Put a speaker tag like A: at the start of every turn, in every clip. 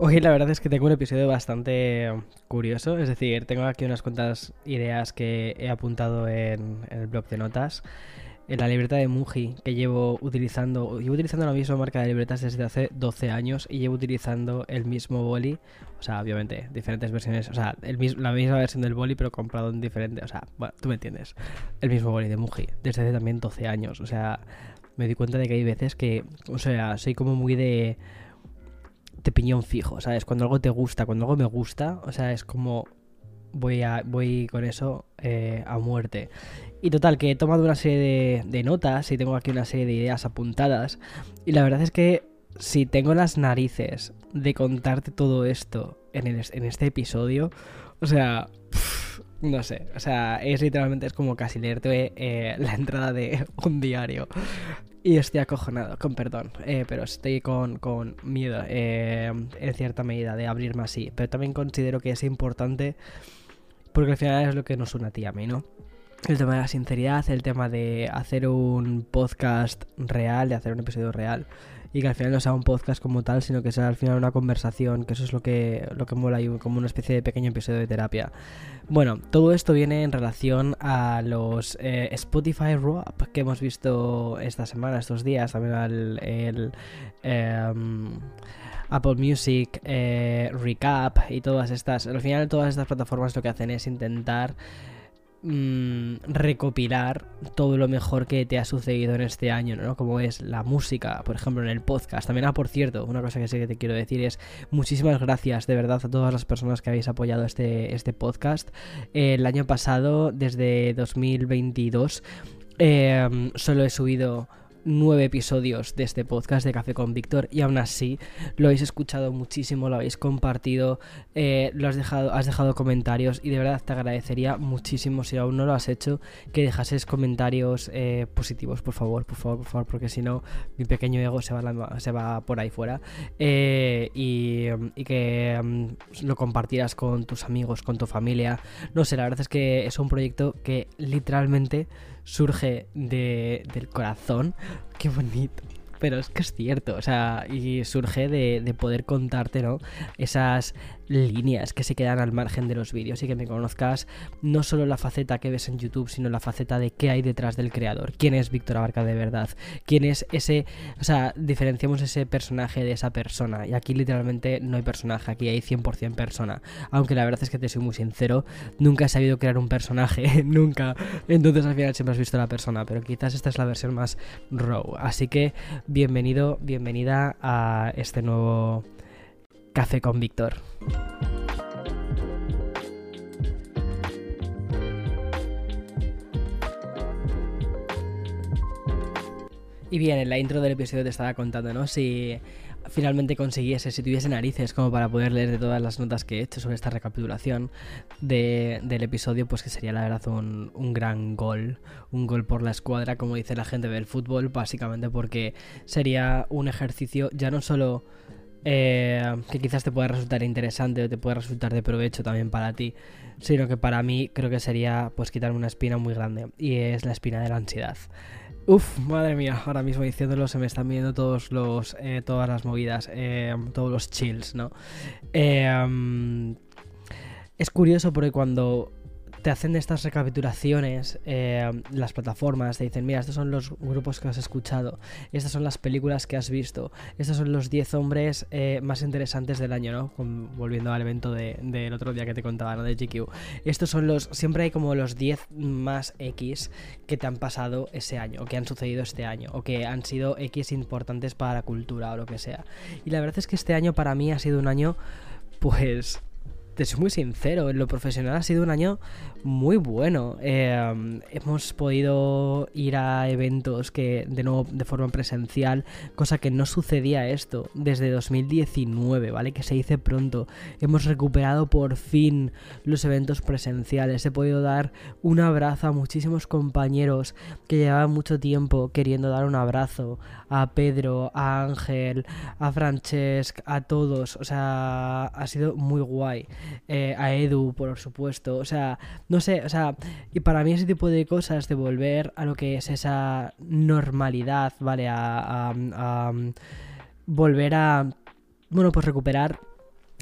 A: Hoy la verdad es que tengo un episodio bastante curioso, es decir, tengo aquí unas cuantas ideas que he apuntado en, el blog de notas. En la libreta de Muji que llevo utilizando, llevo utilizando la misma marca de libretas desde hace 12 años y llevo utilizando el mismo boli, o sea, obviamente, diferentes versiones, o sea, el, la misma versión del boli pero comprado en diferente, o sea, bueno, tú me entiendes, el mismo boli de Muji desde hace también 12 años, o sea, me di cuenta de que hay veces que, o sea, soy como muy de de piñón fijo, ¿sabes? Cuando algo te gusta, cuando algo me gusta, o sea, es como voy, a, voy con eso eh, a muerte. Y total, que he tomado una serie de, notas y tengo aquí una serie de ideas apuntadas. Y la verdad es que si tengo las narices de contarte todo esto en, en este episodio, o sea, no sé, o sea, es literalmente es como casi leerte eh, la entrada de un diario. Y estoy acojonado, con perdón, eh, pero estoy con, miedo eh, en cierta medida de abrirme así. Pero también considero que es importante porque al final es lo que nos une a ti a mí, ¿no? El tema de la sinceridad, el tema de hacer un podcast real, de hacer un episodio real y que al final no sea un podcast como tal, sino que sea al final una conversación, que eso es lo que, lo que mola y como una especie de pequeño episodio de terapia. Bueno, todo esto viene en relación a los eh, Spotify Rap que hemos visto esta semana, estos días, también al el, em, Apple Music eh, Recap y todas estas. Al final todas estas plataformas lo que hacen es intentar Mm, recopilar todo lo mejor que te ha sucedido en este año, ¿no? Como es la música, por ejemplo, en el podcast. También, ah, por cierto, una cosa que sí que te quiero decir es muchísimas gracias de verdad a todas las personas que habéis apoyado este, este podcast. el año pasado, desde 2022, eh, solo he subido nueve episodios de este podcast de Café con Víctor y aún así lo habéis escuchado muchísimo, lo habéis compartido, eh, lo has dejado, has dejado comentarios y de verdad te agradecería muchísimo si aún no lo has hecho que dejases comentarios eh, positivos, por favor, por favor, por favor, porque si no mi pequeño ego se va, se va por ahí fuera eh, y, y, que mm, lo compartieras con tus amigos, con tu familia. No sé, la verdad es que es un proyecto que literalmente surge de, del corazón. Qué bonito. Pero es que es cierto, o sea, y surge de, de poder contarte, ¿no? Esas líneas que se quedan al margen de los vídeos y que me conozcas no solo la faceta que ves en YouTube, sino la faceta de qué hay detrás del creador, quién es Víctor Abarca de verdad, quién es ese, o sea, diferenciamos ese personaje de esa persona y aquí literalmente no hay personaje, aquí hay 100% persona, aunque la verdad es que te soy muy sincero, nunca he sabido crear un personaje, nunca, entonces al final siempre has visto la persona, pero quizás esta es la versión más raw, así que bienvenido, bienvenida a este nuevo Café con Víctor. Y bien, en la intro del episodio te estaba contando, ¿no? Si finalmente consiguiese, si tuviese narices como para poder leer de todas las notas que he hecho sobre esta recapitulación del episodio, pues que sería la verdad un, un, gran gol, un gol por la escuadra, como dice la gente del fútbol, básicamente porque sería un ejercicio ya no solo eh, que quizás te pueda resultar interesante o te pueda resultar de provecho también para ti, sino que para mí creo que sería pues quitarme una espina muy grande y es la espina de la ansiedad. Uf, madre mía, ahora mismo diciéndolo se me están viendo todos los, eh, todas las movidas, eh, todos los chills, ¿no? Mm, es curioso porque cuando te hacen estas recapitulaciones eh, las plataformas, te dicen, mira, estos son los grupos que has escuchado, estas son las películas que has visto, estos son los 10 hombres eh, más interesantes del año, ¿no? volviendo al evento del de, otro día que te contaba, ¿no? De GQ. Estos son los, siempre hay como los 10 más X que te han pasado ese año, o que han sucedido este año, o que han sido X importantes para la cultura o lo que sea. Y la verdad es que este año para mí ha sido un año, pues te soy muy sincero, en lo profesional ha sido un año muy bueno. Eh, hemos podido ir a eventos que, de nuevo, de forma presencial, cosa que no sucedía esto desde 2019, ¿vale? Que se dice pronto. Hemos recuperado por fin los eventos presenciales. He podido dar un abrazo a muchísimos compañeros que llevaban mucho tiempo queriendo dar un abrazo. A Pedro, a Ángel, a Francesc, a todos. O sea, ha sido muy guay. Eh, a Edu, por supuesto, o sea, no sé, o sea, y para mí ese tipo de cosas, de volver a lo que es esa normalidad, ¿vale? A, volver a, bueno, pues recuperar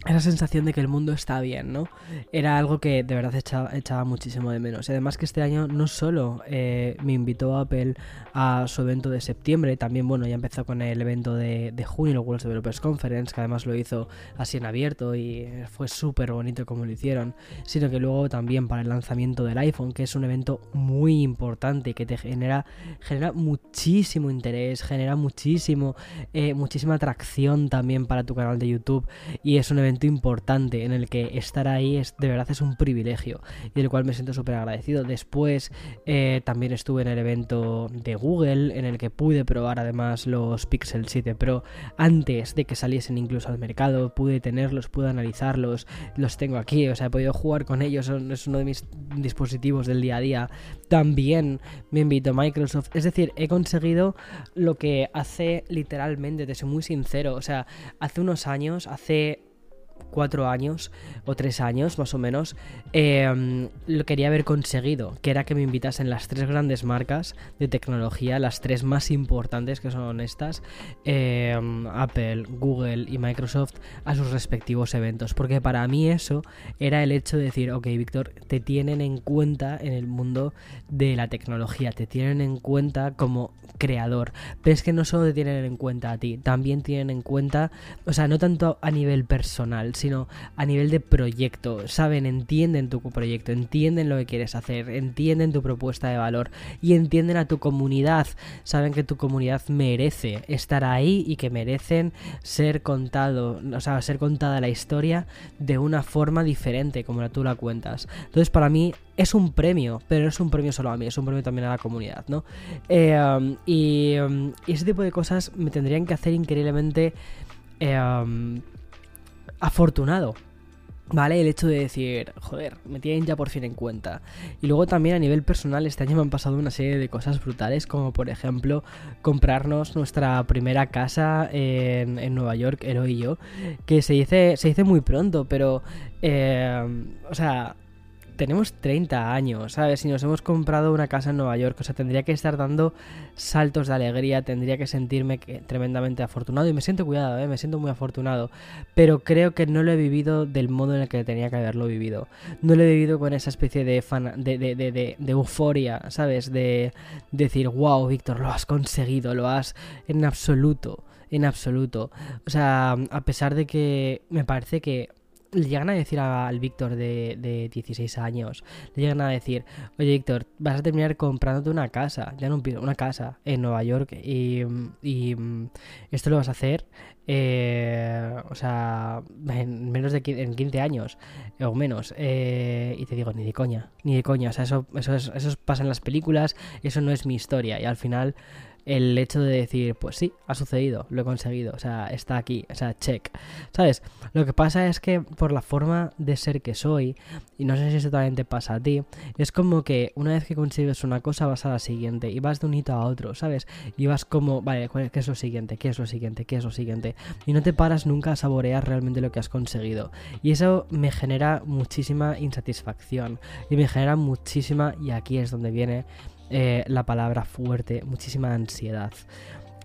A: esa sensación de que el mundo está bien, ¿no? Era algo que de verdad echaba, muchísimo de menos. Y además que este año no solo eh, me invitó Apple a su evento de septiembre, también, bueno, ya empezó con el evento de, junio, el World Developers Conference, que además lo hizo así en abierto y fue súper bonito como lo hicieron, sino que luego también para el lanzamiento del iPhone, que es un evento muy importante que te genera, genera muchísimo interés, genera muchísimo, eh, muchísima atracción también para tu canal de YouTube y es un evento importante en el que estar ahí es de verdad es un privilegio y del cual me siento súper agradecido. Después eh, también estuve en el evento de Google en el que pude probar además los Pixel 7 Pro antes de que saliesen incluso al mercado. Pude tenerlos, pude analizarlos, los tengo aquí, o sea, he podido jugar con ellos, es uno de mis dispositivos del día a día. También me invito a Microsoft, es decir, he conseguido lo que hace literalmente, te soy muy sincero, o sea, hace unos años, hace cuatro años o tres años más o menos, em, lo quería haber conseguido, que era que me invitasen las tres grandes marcas de tecnología, las tres más importantes que son estas, em, Apple, Google y Microsoft, a sus respectivos eventos. Porque para mí eso era el hecho de decir, ok, Víctor, te tienen en cuenta en el mundo de la tecnología, te tienen en cuenta como creador. Pero es que no solo te tienen en cuenta a ti, también tienen en cuenta, o sea, no tanto a nivel personal, sino a nivel de proyecto. Saben, entienden tu proyecto, entienden lo que quieres hacer, entienden tu propuesta de valor y entienden a tu comunidad. Saben que tu comunidad merece estar ahí y que merecen ser contado, o sea, ser contada la historia de una forma diferente como tú la cuentas. Entonces, para mí es un premio, pero no es un premio solo a mí, es un premio también a la comunidad, ¿no? Eh, um, y, um, y, ese tipo de cosas me tendrían que hacer increíblemente eh, um, afortunado. ¿Vale? El hecho de decir, joder, me tienen ya por fin en cuenta. Y luego también a nivel personal, este año me han pasado una serie de cosas brutales, como por ejemplo comprarnos nuestra primera casa en, en Nueva York, Ero y yo, que se dice, se dice muy pronto, pero, eh, o sea, tenemos 30 años, ¿sabes? Si nos hemos comprado una casa en Nueva York, o sea, tendría que estar dando saltos de alegría, tendría que sentirme tremendamente afortunado y me siento cuidado, ¿eh? me siento muy afortunado, pero creo que no lo he vivido del modo en el que tenía que haberlo vivido. No lo he vivido con esa especie de, de, de, de, de euforia, ¿sabes? De decir, wow, Víctor, lo has conseguido, lo has en absoluto, en absoluto. O sea, a pesar de que me parece que le llegan a decir al Víctor de, de, 16 años, le llegan a decir, oye Víctor, vas a terminar comprándote una casa, ya no una casa en Nueva York y, y esto lo vas a hacer, eh, o sea, en menos de en 15 años o menos. Eh, y te digo, ni de coña, ni de coña, o sea, eso, eso, eso pasa en las películas, eso no es mi historia y al final el hecho de decir, pues sí, ha sucedido, lo he conseguido, o sea, está aquí, o sea, check. ¿Sabes? Lo que pasa es que por la forma de ser que soy, y no sé si eso también pasa a ti, es como que una vez que consigues una cosa vas a la siguiente y vas de un hito a otro, ¿sabes? Y vas como, vale, ¿qué es lo siguiente? ¿Qué es lo siguiente? ¿Qué es lo siguiente? Y no te paras nunca a saborear realmente lo que has conseguido. Y eso me genera muchísima insatisfacción y me genera muchísima, y aquí es donde viene eh, la palabra fuerte, muchísima ansiedad.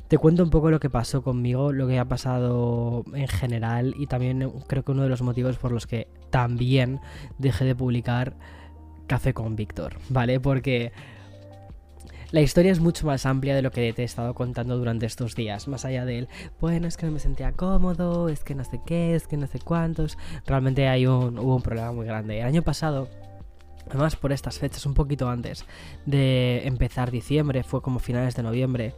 A: Te cuento un poco lo que pasó conmigo, lo que ha pasado en general y también creo que uno de los motivos por los que también dejé de publicar Café con Víctor, ¿vale? Porque la historia es mucho más amplia de lo que te he estado contando durante estos días, más allá del, bueno, es que no me sentía cómodo, es que no sé qué, es que no sé cuántos. Realmente hay un, hubo un problema muy grande. El año pasado Además, por estas fechas, un poquito antes de empezar diciembre, fue como finales de noviembre,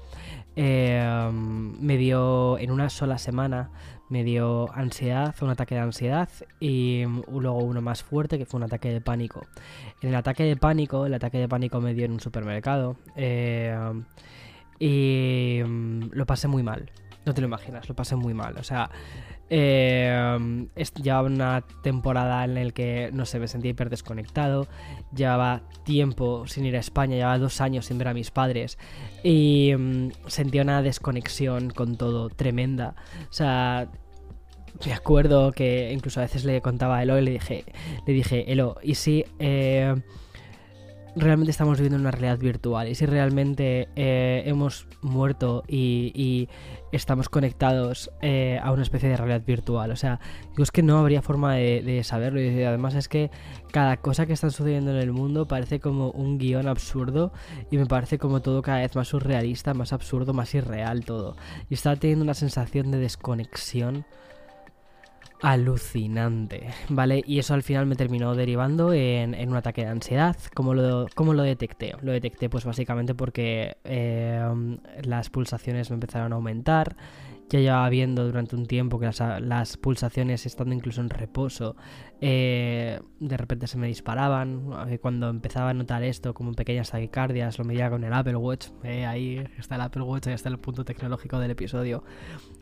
A: eh, me dio en una sola semana, me dio ansiedad, un ataque de ansiedad y luego uno más fuerte que fue un ataque de pánico. En el ataque de pánico, el ataque de pánico me dio en un supermercado eh, y mm, lo pasé muy mal. No te lo imaginas, lo pasé muy mal. O sea, eh, llevaba una temporada en la que, no sé, me sentía hiper desconectado. Llevaba tiempo sin ir a España, llevaba dos años sin ver a mis padres. Y mm, sentía una desconexión con todo tremenda. O sea, me acuerdo que incluso a veces le contaba a Elo y le dije, le dije, Elo, ¿y si... Eh, realmente estamos viviendo una realidad virtual y si realmente eh, hemos muerto y, estamos conectados eh, a una especie de realidad virtual. O sea, digo, es que no habría forma de, saberlo y además es que cada cosa que está sucediendo en el mundo parece como un guion absurdo y me parece como todo cada vez más surrealista, más absurdo, más irreal todo. Y estaba teniendo una sensación de desconexión alucinante, ¿vale? Y eso al final me terminó derivando en, un ataque de ansiedad. ¿Cómo lo, lo detecté? Lo detecté pues básicamente porque eh, las pulsaciones me empezaron a aumentar ya llevaba viendo durante un tiempo que las, pulsaciones estando incluso en reposo eh, de repente se me disparaban cuando empezaba a notar esto como pequeñas taquicardias lo medía con el Apple Watch eh, ahí está el Apple Watch ahí está el punto tecnológico del episodio.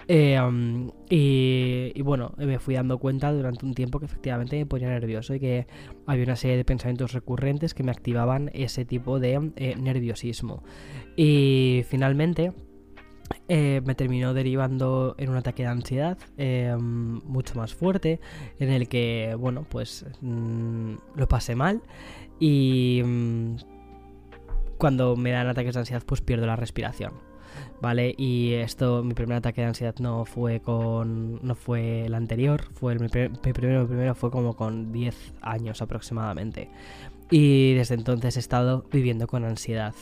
A: Eh, um, y, bueno me fui dando cuenta durante un tiempo que efectivamente me ponía nervioso y que había una serie de pensamientos recurrentes que me activaban ese tipo de nerviosismo. Y finalmente eh, me terminó derivando en un ataque de ansiedad eh, mucho más fuerte, en el que, bueno, pues mm, lo pasé mal y mm, cuando me dan ataques de ansiedad pues pierdo la respiración. ¿Vale? Y esto, mi primer ataque de ansiedad no fue con. no fue el anterior, fue mi, primero, primero fue como con 10 años aproximadamente. Y desde entonces he estado viviendo con ansiedad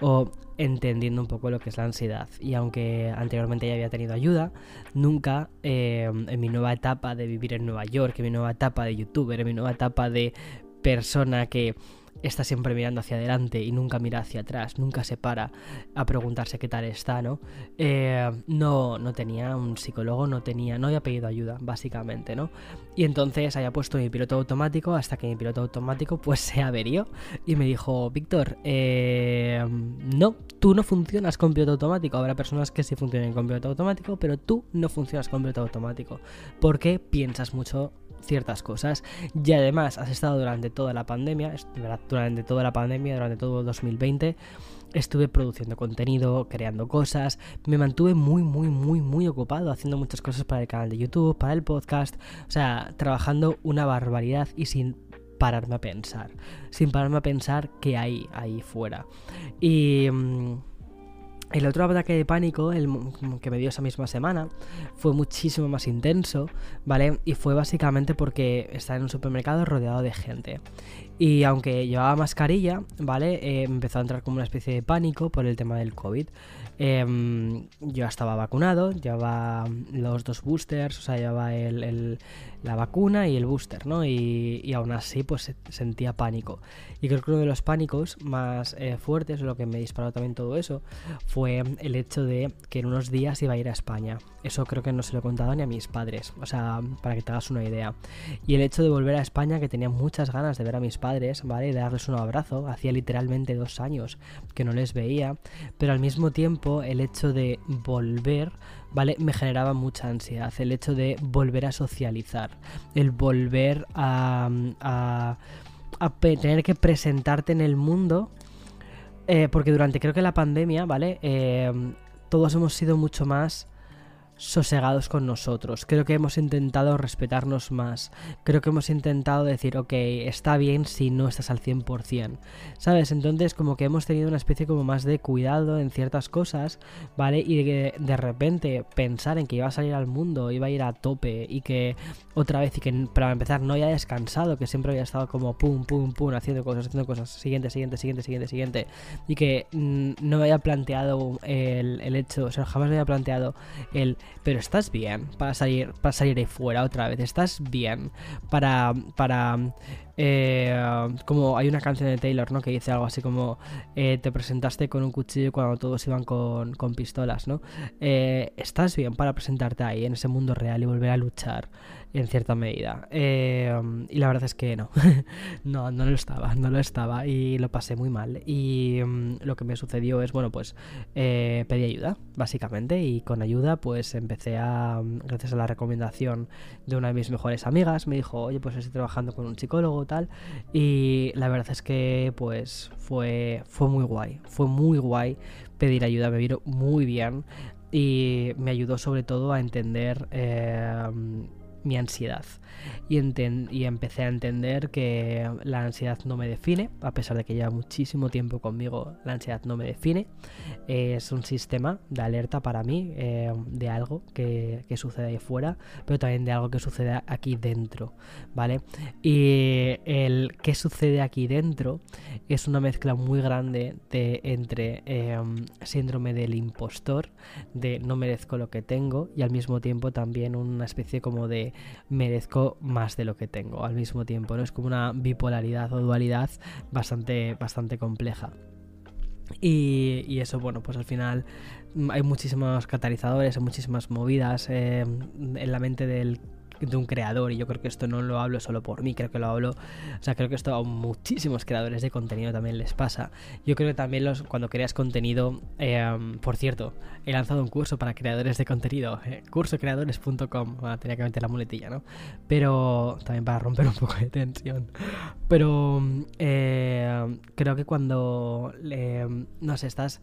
A: o entendiendo un poco lo que es la ansiedad. Y aunque anteriormente ya había tenido ayuda, nunca eh, en mi nueva etapa de vivir en Nueva York, en mi nueva etapa de youtuber, en mi nueva etapa de persona que está siempre mirando hacia adelante y nunca mira hacia atrás, nunca se para a preguntarse qué tal está, ¿no? Eh, no, no tenía un psicólogo, no tenía, no había pedido ayuda, básicamente, ¿no? Y entonces había puesto mi piloto automático hasta que mi piloto automático pues se averió y me dijo, Víctor, eh, no, tú no funcionas con piloto automático. Habrá personas que sí funcionen con piloto automático, pero tú no funcionas con piloto automático porque piensas mucho ciertas cosas y además has estado durante toda la pandemia, durante toda la pandemia, durante todo 2020 estuve produciendo contenido, creando cosas, me mantuve muy, muy, muy, muy ocupado haciendo muchas cosas para el canal de YouTube, para el podcast, o sea, trabajando una barbaridad y sin pararme a pensar, sin pararme a pensar qué hay ahí fuera. Y... Mm, el otro ataque de pánico, el que me dio esa misma semana, fue muchísimo más intenso, ¿vale? Y fue básicamente porque estaba en un supermercado rodeado de gente. Y aunque llevaba mascarilla, ¿vale? Eh, empezó a entrar como una especie de pánico por el tema del COVID. Em, yo estaba vacunado, llevaba los dos boosters, o sea, llevaba el, la vacuna y el booster, ¿no? Y, aún así, pues sentía pánico. Y creo que uno de los pánicos más eh, fuertes, lo que me disparó también todo eso, fue el hecho de que en unos días iba a ir a España. Eso creo que no se lo he contado ni a mis padres, o sea, para que te hagas una idea. Y el hecho de volver a España, que tenía muchas ganas de ver a mis padres, ¿vale? de darles un abrazo, hacía literalmente dos años que no les veía, pero al mismo tiempo el hecho de volver ¿vale? Me generaba mucha ansiedad. El hecho de volver a socializar, el volver a, a, tener que presentarte en el mundo. Eh, porque durante creo que la pandemia, ¿vale? Eh, todos hemos sido mucho más sosegados con nosotros. Creo que hemos intentado respetarnos más. Creo que hemos intentado decir, ok, está bien si no estás al 100%. ¿Sabes? Entonces como que hemos tenido una especie como más de cuidado en ciertas cosas, ¿vale? Y de, de repente pensar en que iba a salir al mundo, iba a ir a tope y que otra vez y que para empezar no haya descansado, que siempre había estado como pum, pum, pum, haciendo cosas, haciendo cosas, siguiente, siguiente, siguiente, siguiente, siguiente. Y que mm, no me había planteado el, el hecho, o sea, jamás me había planteado el pero estás bien para salir, para salir ahí fuera otra vez, estás bien para, para eh, como hay una canción de Taylor, ¿no? Que dice algo así como eh, te presentaste con un cuchillo cuando todos iban con, con pistolas, ¿no? Eh, estás bien para presentarte ahí en ese mundo real y volver a luchar en cierta medida. Eh, y la verdad es que no. no, no lo estaba, no lo estaba y lo pasé muy mal. Y mm, lo que me sucedió es, bueno, pues eh, pedí ayuda, básicamente, y con ayuda pues empecé a, mm, gracias a la recomendación de una de mis mejores amigas, me dijo, oye, pues estoy trabajando con un psicólogo tal. Y la verdad es que pues fue, fue muy guay, fue muy guay pedir ayuda, me vino muy bien y me ayudó sobre todo a entender... mi ansiedad. Y, empecé a entender que la ansiedad no me define, a pesar de que lleva muchísimo tiempo conmigo, la ansiedad no me define. es un sistema de alerta para mí eh, de algo que, sucede ahí fuera, pero también de algo que sucede aquí dentro, ¿vale? Y el que sucede aquí dentro es una mezcla muy grande de, entre em, síndrome del impostor, de no merezco lo que tengo, y al mismo tiempo también una especie como de merezco más de lo que tengo al mismo tiempo, ¿no? Es como una bipolaridad o dualidad bastante, bastante compleja. Y, eso, bueno, pues al final hay muchísimos catalizadores, hay muchísimas movidas em, en la mente del de un creador y yo creo que esto no lo hablo solo por mí, creo que lo hablo, o sea, creo que esto a muchísimos creadores de contenido también les pasa. Yo creo que también los, cuando creas contenido, em, por cierto, he lanzado un curso para creadores de contenido, eh, cursocreadores.com, tenía que meter la muletilla, ¿no? Pero también para romper un poco de tensión. Pero eh, creo que cuando, no sé, estás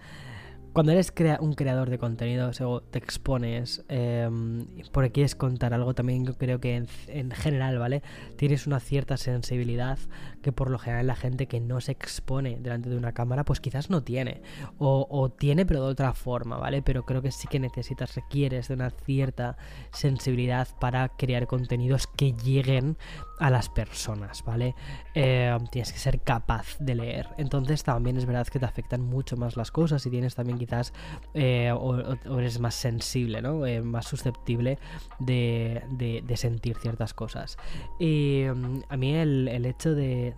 A: cuando eres un creador de contenido, o te expones em, porque quieres contar algo, también creo que en, general, ¿vale? Tienes una cierta sensibilidad que por lo general la gente que no se expone delante de una cámara, pues quizás no tiene. O, tiene, pero de otra forma, ¿vale? Pero creo que sí que necesitas, requieres de una cierta sensibilidad para crear contenidos que lleguen a las personas, ¿vale? Eh, tienes que ser capaz de leer. Entonces también es verdad que te afectan mucho más las cosas y tienes también quizás eh, o, eres más sensible, ¿no? Eh, más susceptible de, de, sentir ciertas cosas. Y mm, a mí el, hecho de,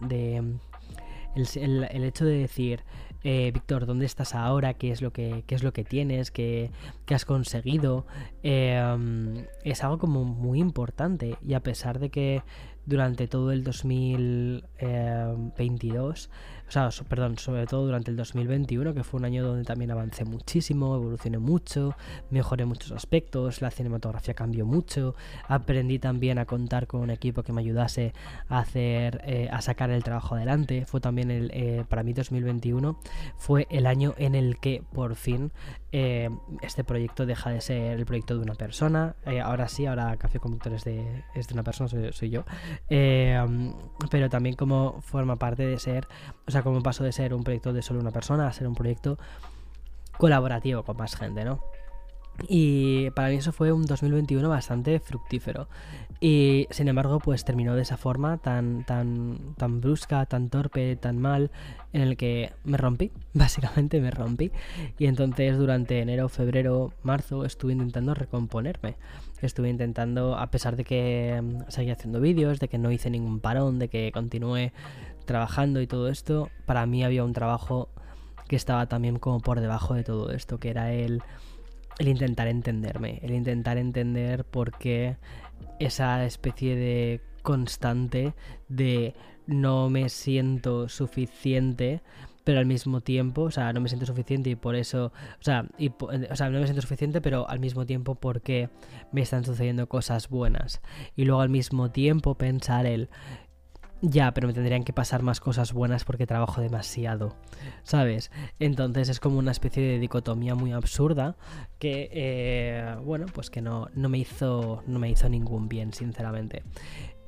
A: el, el, hecho de decir eh, Víctor, ¿dónde estás ahora? ¿Qué es lo que, qué es lo que tienes? ¿Qué, qué has conseguido? Eh, es algo como muy importante y a pesar de que durante todo el 2022 o sea, perdón, sobre todo durante el 2021, que fue un año donde también avancé muchísimo, evolucioné mucho, mejoré muchos aspectos, la cinematografía cambió mucho, aprendí también a contar con un equipo que me ayudase a hacer, eh, a sacar el trabajo adelante. Fue también el, eh, para mí 2021 fue el año en el que por fin eh, este proyecto deja de ser el proyecto de una persona. ahora sí, ahora Café Conductor es de, es de una persona, soy, yo. pero también como forma parte de ser, sea, cómo pasó de ser un proyecto de solo una persona a ser un proyecto colaborativo con más gente, ¿no? Y para mí eso fue un 2021 bastante fructífero. Y sin embargo, pues terminó de esa forma tan, tan, tan brusca, tan torpe, tan mal, en el que me rompí, básicamente me rompí. Y entonces durante enero, febrero, marzo estuve intentando recomponerme. Estuve intentando, a pesar de que mm, seguía haciendo vídeos, de que no hice ningún parón, de que continué trabajando y todo esto, para mí había un trabajo que estaba también como por debajo de todo esto, que era el, el intentar entenderme, el intentar entender por qué esa especie de constante de no me siento suficiente pero al mismo tiempo, o sea, no me siento suficiente y por eso, o sea, y, sea, no me siento suficiente, pero al mismo tiempo porque me están sucediendo cosas buenas. Y luego al mismo tiempo pensar el, ya, pero me tendrían que pasar más cosas buenas porque trabajo demasiado, ¿sabes? Entonces es como una especie de dicotomía muy absurda que, eh, bueno, pues que no, no, me hizo, no me hizo ningún bien, sinceramente.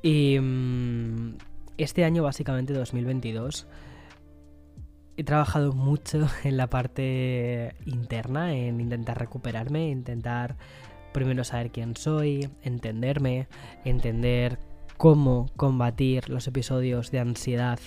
A: Y mm, este año, básicamente 2022, he trabajado mucho en la parte interna, en intentar recuperarme, intentar primero saber quién soy, entenderme, entender cómo combatir los episodios de ansiedad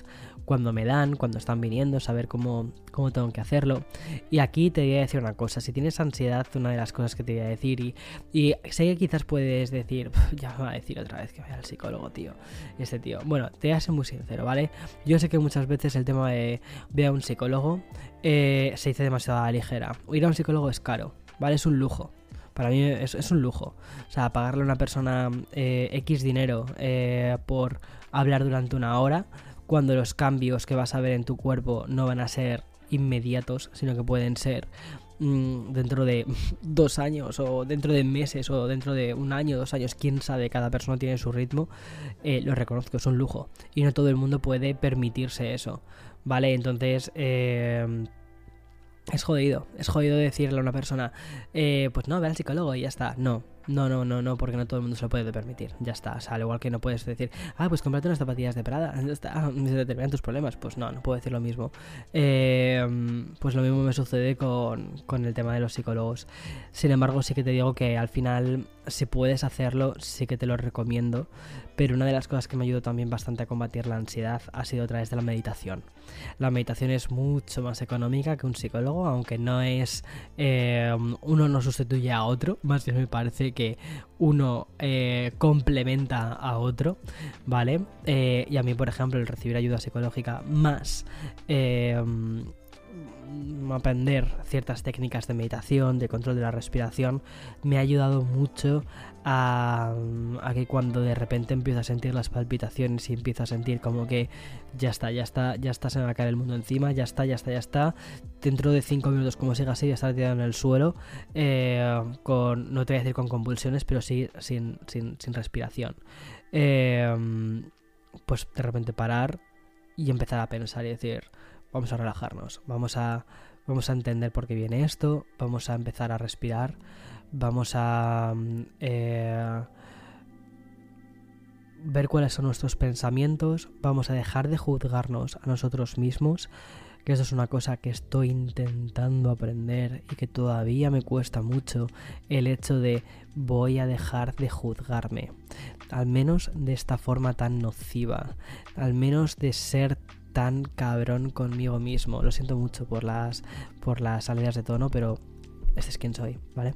A: cuando me dan, cuando están viniendo, saber cómo, cómo tengo que hacerlo. Y aquí te voy a decir una cosa, si tienes ansiedad, una de las cosas que te voy a decir, y, y sé que quizás puedes decir, ya me va a decir otra vez que vaya al psicólogo, tío, este tío. Bueno, te voy a ser muy sincero, ¿vale? Yo sé que muchas veces el tema de ver a un psicólogo eh, se dice demasiado a la ligera. Ir a un psicólogo es caro, ¿vale? Es un lujo. Para mí es, un lujo. O sea, pagarle a una persona eh, X dinero eh, por hablar durante una hora, cuando los cambios que vas a ver en tu cuerpo no van a ser inmediatos, sino que pueden ser mm, dentro de dos años o dentro de meses o dentro de un año, dos años, quién sabe, cada persona tiene su ritmo, eh, lo reconozco, es un lujo. Y no todo el mundo puede permitirse eso, ¿vale? Entonces, eh, es jodido, es jodido decirle a una persona, eh, pues no, ve al psicólogo y ya está. No, No, no, no, no, porque no todo el mundo se lo puede permitir. Ya está. O sea, al igual que no puedes decir, ah, pues cómprate unas zapatillas de Prada, ya está, se determinan tus problemas. Pues no, no puedo decir lo mismo. Eh, pues lo mismo me sucede con, con el tema de los psicólogos. Sin embargo, sí que te digo que al final, si puedes hacerlo, sí que te lo recomiendo. Pero una de las cosas que me ayudó también bastante a combatir la ansiedad ha sido a través de la meditación. La meditación es mucho más económica que un psicólogo, aunque no es. Eh, uno no sustituye a otro, más bien me parece que uno eh, complementa a otro, ¿vale? Eh, y a mí, por ejemplo, el recibir ayuda psicológica más aprender ciertas técnicas de meditación, de control de la respiración, me ha ayudado mucho a, que cuando de repente empiezo a sentir las palpitaciones y empiezo a sentir como que ya está, ya está, ya está, se me a caer el mundo encima, ya está, ya está, ya está. Dentro de 5 minutos, como siga así, ya estar tirado en el suelo, eh, con, no te voy a decir con convulsiones, pero sí sin, sin, respiración. Eh, pues de repente parar y empezar a pensar y decir, vamos a relajarnos, vamos a, vamos a entender por qué viene esto, vamos a empezar a respirar, vamos a mm, eh, ver cuáles son nuestros pensamientos, vamos a dejar de juzgarnos a nosotros mismos, que eso es una cosa que estoy intentando aprender y que todavía me cuesta mucho, el hecho de voy a dejar de juzgarme, al menos de esta forma tan nociva, al menos de ser tan cabrón conmigo mismo. Lo siento mucho por las, por las salidas de tono, pero este es quien soy, ¿vale?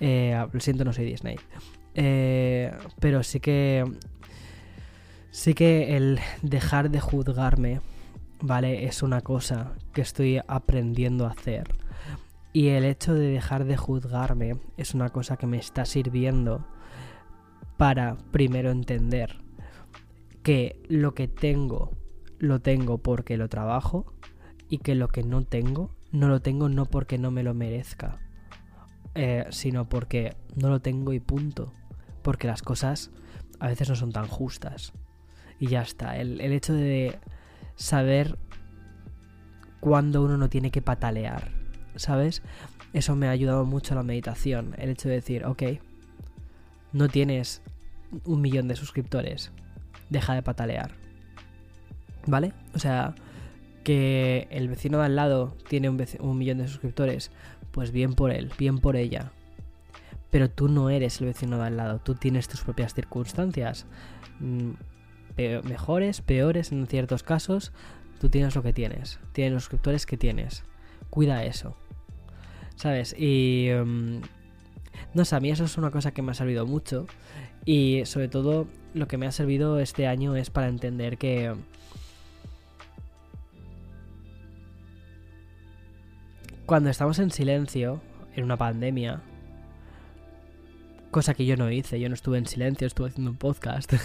A: Eh, lo siento, no soy Disney. Eh, pero sí que. Sí que el dejar de juzgarme, ¿vale? Es una cosa que estoy aprendiendo a hacer. Y el hecho de dejar de juzgarme es una cosa que me está sirviendo para primero entender que lo que tengo lo tengo porque lo trabajo y que lo que no tengo, no lo tengo no porque no me lo merezca, eh, sino porque no lo tengo y punto. Porque las cosas a veces no son tan justas. Y ya está. El, el hecho de saber cuándo uno no tiene que patalear, ¿sabes? Eso me ha ayudado mucho a la meditación. El hecho de decir, ok, no tienes un millón de suscriptores, deja de patalear ¿Vale? O sea, que el vecino de al lado tiene un, millón de suscriptores, pues bien por él, bien por ella. Pero tú no eres el vecino de al lado, tú tienes tus propias circunstancias. Mm, mejores, peores en ciertos casos, tú tienes lo que tienes, tienes los suscriptores que tienes. Cuida eso. ¿Sabes? Y... Mm, no sé, a mí eso es una cosa que me ha servido mucho. Y sobre todo lo que me ha servido este año es para entender que cuando estamos en silencio, en una pandemia, cosa que yo no hice, yo no estuve en silencio, estuve haciendo un podcast.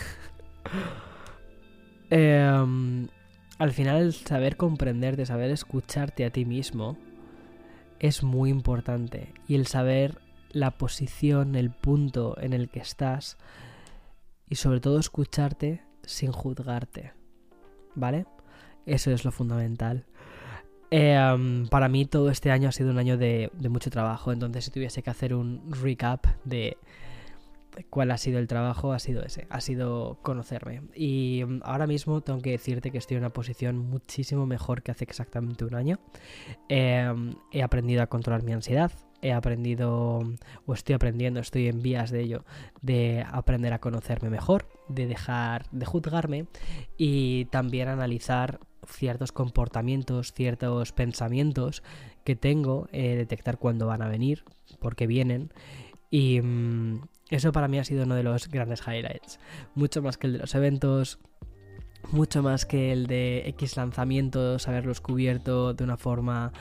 A: Em, al final saber comprenderte, saber escucharte a ti mismo es muy importante. Y el saber la posición, el punto en el que estás y sobre todo escucharte sin juzgarte. ¿Vale? Eso es lo fundamental. Eh, para mí todo este año ha sido un año de, mucho trabajo, entonces si tuviese que hacer un recap de cuál ha sido el trabajo, ha sido ese, ha sido conocerme. Y mm, ahora mismo tengo que decirte que estoy en una posición muchísimo mejor que hace exactamente un año. Em, he aprendido a controlar mi ansiedad, he aprendido, o estoy aprendiendo, estoy en vías de ello, de aprender a conocerme mejor, de dejar de juzgarme y también analizar ciertos comportamientos, ciertos pensamientos que tengo, eh, detectar cuándo van a venir, por qué vienen. Y mm, eso para mí ha sido uno de los grandes highlights. Mucho más que el de los eventos, mucho más que el de X lanzamientos, haberlos cubierto de una forma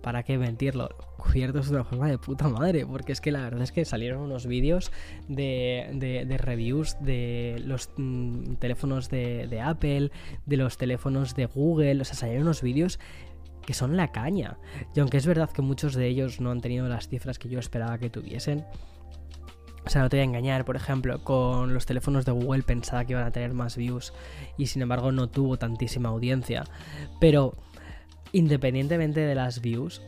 A: ¿para qué mentirlo? Cubiertos de una forma de puta madre, porque es que la verdad es que salieron unos vídeos de, de, reviews de los mm, teléfonos de, de, Apple, de los teléfonos de Google, o sea, salieron unos vídeos que son la caña. Y aunque es verdad que muchos de ellos no han tenido las cifras que yo esperaba que tuviesen, o sea, no te voy a engañar, por ejemplo, con los teléfonos de Google pensaba que iban a tener más views y sin embargo no tuvo tantísima audiencia. Pero independientemente de las views,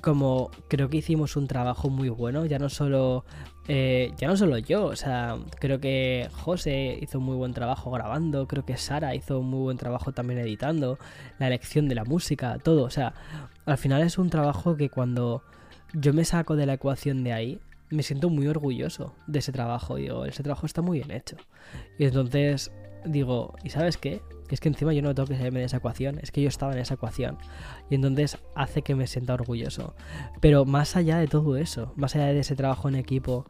A: como creo que hicimos un trabajo muy bueno, ya no solo eh, ya no solo yo, o sea, creo que José hizo un muy buen trabajo grabando, creo que Sara hizo un muy buen trabajo también editando, la elección de la música, todo, o sea, al final es un trabajo que cuando yo me saco de la ecuación de ahí, me siento muy orgulloso de ese trabajo, digo, ese trabajo está muy bien hecho. Y entonces digo, ¿y sabes qué? Es que encima yo no tengo que salirme de esa ecuación, es que yo estaba en esa ecuación. Y entonces hace que me sienta orgulloso. Pero más allá de todo eso, más allá de ese trabajo en equipo,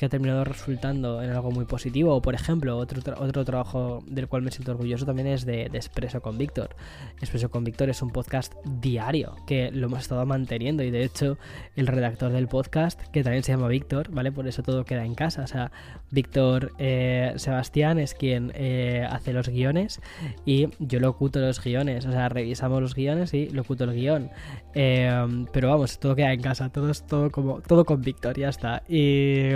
A: que ha terminado resultando en algo muy positivo. O por ejemplo, otro, otro trabajo del cual me siento orgulloso también es de, de Expreso con Víctor. Expreso con Víctor es un podcast diario que lo hemos estado manteniendo y de hecho el redactor del podcast, que también se llama Víctor, ¿vale? Por eso todo queda en casa. O sea, Víctor eh, Sebastián es quien eh, hace los guiones y yo locuto los guiones. O sea, revisamos los guiones y locuto el guion. Eh, pero vamos, todo queda en casa, todo es todo como todo con Víctor, ya está. Y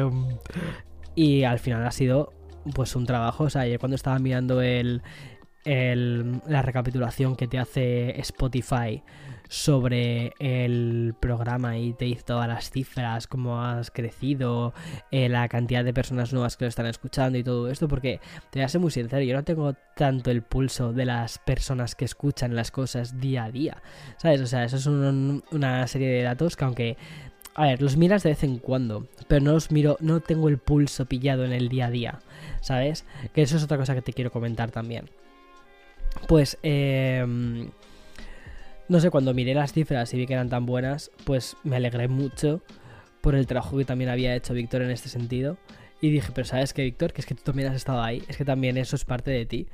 A: y al final ha sido pues un trabajo. O sea, ayer cuando estaba mirando el, la recapitulación que te hace Spotify sobre el programa y te dice todas las cifras, cómo has crecido, eh, la cantidad de personas nuevas que lo están escuchando y todo esto, porque te voy a ser muy sincero, yo no tengo tanto el pulso de las personas que escuchan las cosas día a día, ¿sabes? O sea, eso es una serie de datos que aunque a ver, los miras de vez en cuando, pero no los miro, no tengo el pulso pillado en el día a día, ¿sabes? Que eso es otra cosa que te quiero comentar también. Pues, eh, no sé, cuando miré las cifras y vi que eran tan buenas, pues me alegré mucho por el trabajo que también había hecho Víctor en este sentido. Y dije, pero sabes que Víctor, que es que tú también has estado ahí, es que también eso es parte de ti.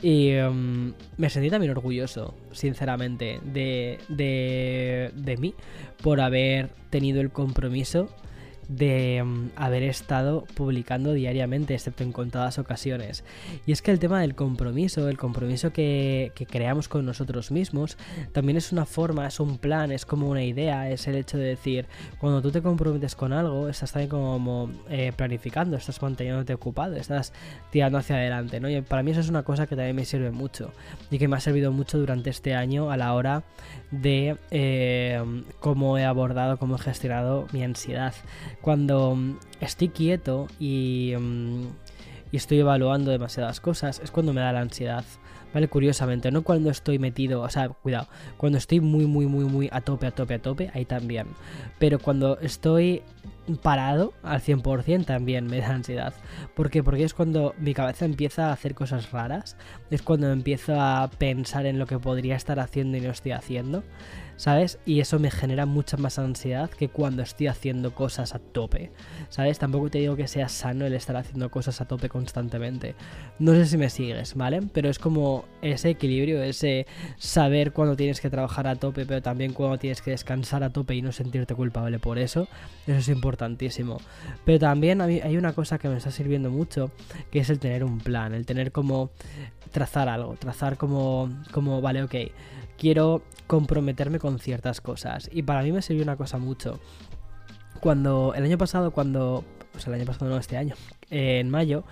A: Y em, me sentí también orgulloso, sinceramente, de, de, de mí por haber tenido el compromiso de mm, haber estado publicando diariamente, excepto en contadas ocasiones. Y es que el tema del compromiso, el compromiso que, creamos con nosotros mismos, también es una forma, es un plan, es como una idea, es el hecho de decir, cuando tú te comprometes con algo, estás también como eh, planificando, estás manteniéndote ocupado, estás tirando hacia adelante, ¿no? Y para mí eso es una cosa que también me sirve mucho y que me ha servido mucho durante este año a la hora de eh, cómo he abordado, cómo he gestionado mi ansiedad cuando mm, estoy quieto mm, y, estoy evaluando demasiadas cosas, es cuando me da la ansiedad. ¿Vale? Curiosamente, no cuando estoy metido, o sea, cuidado, cuando estoy muy, muy, muy, muy a tope, a tope, a tope, ahí también. Pero cuando estoy parado al 100% también me da ansiedad. ¿Por qué? Porque es cuando mi cabeza empieza a hacer cosas raras, es cuando empiezo a pensar en lo que podría estar haciendo y no estoy haciendo. ¿Sabes? Y eso me genera mucha más ansiedad que cuando estoy haciendo cosas a tope, ¿sabes? Tampoco te digo que sea sano el estar haciendo cosas a tope constantemente. No sé si me sigues, ¿vale? Pero es como ese equilibrio, ese saber cuándo tienes que trabajar a tope, pero también cuándo tienes que descansar a tope y no sentirte culpable por eso. Eso es importantísimo. Pero también hay una cosa que me está sirviendo mucho, que es el tener un plan, el tener como trazar algo, trazar como, como vale, ok quiero comprometerme con ciertas cosas. Y para mí me sirvió una cosa mucho. Cuando el año pasado, cuando... Pues el año pasado, no, este año. en mayo,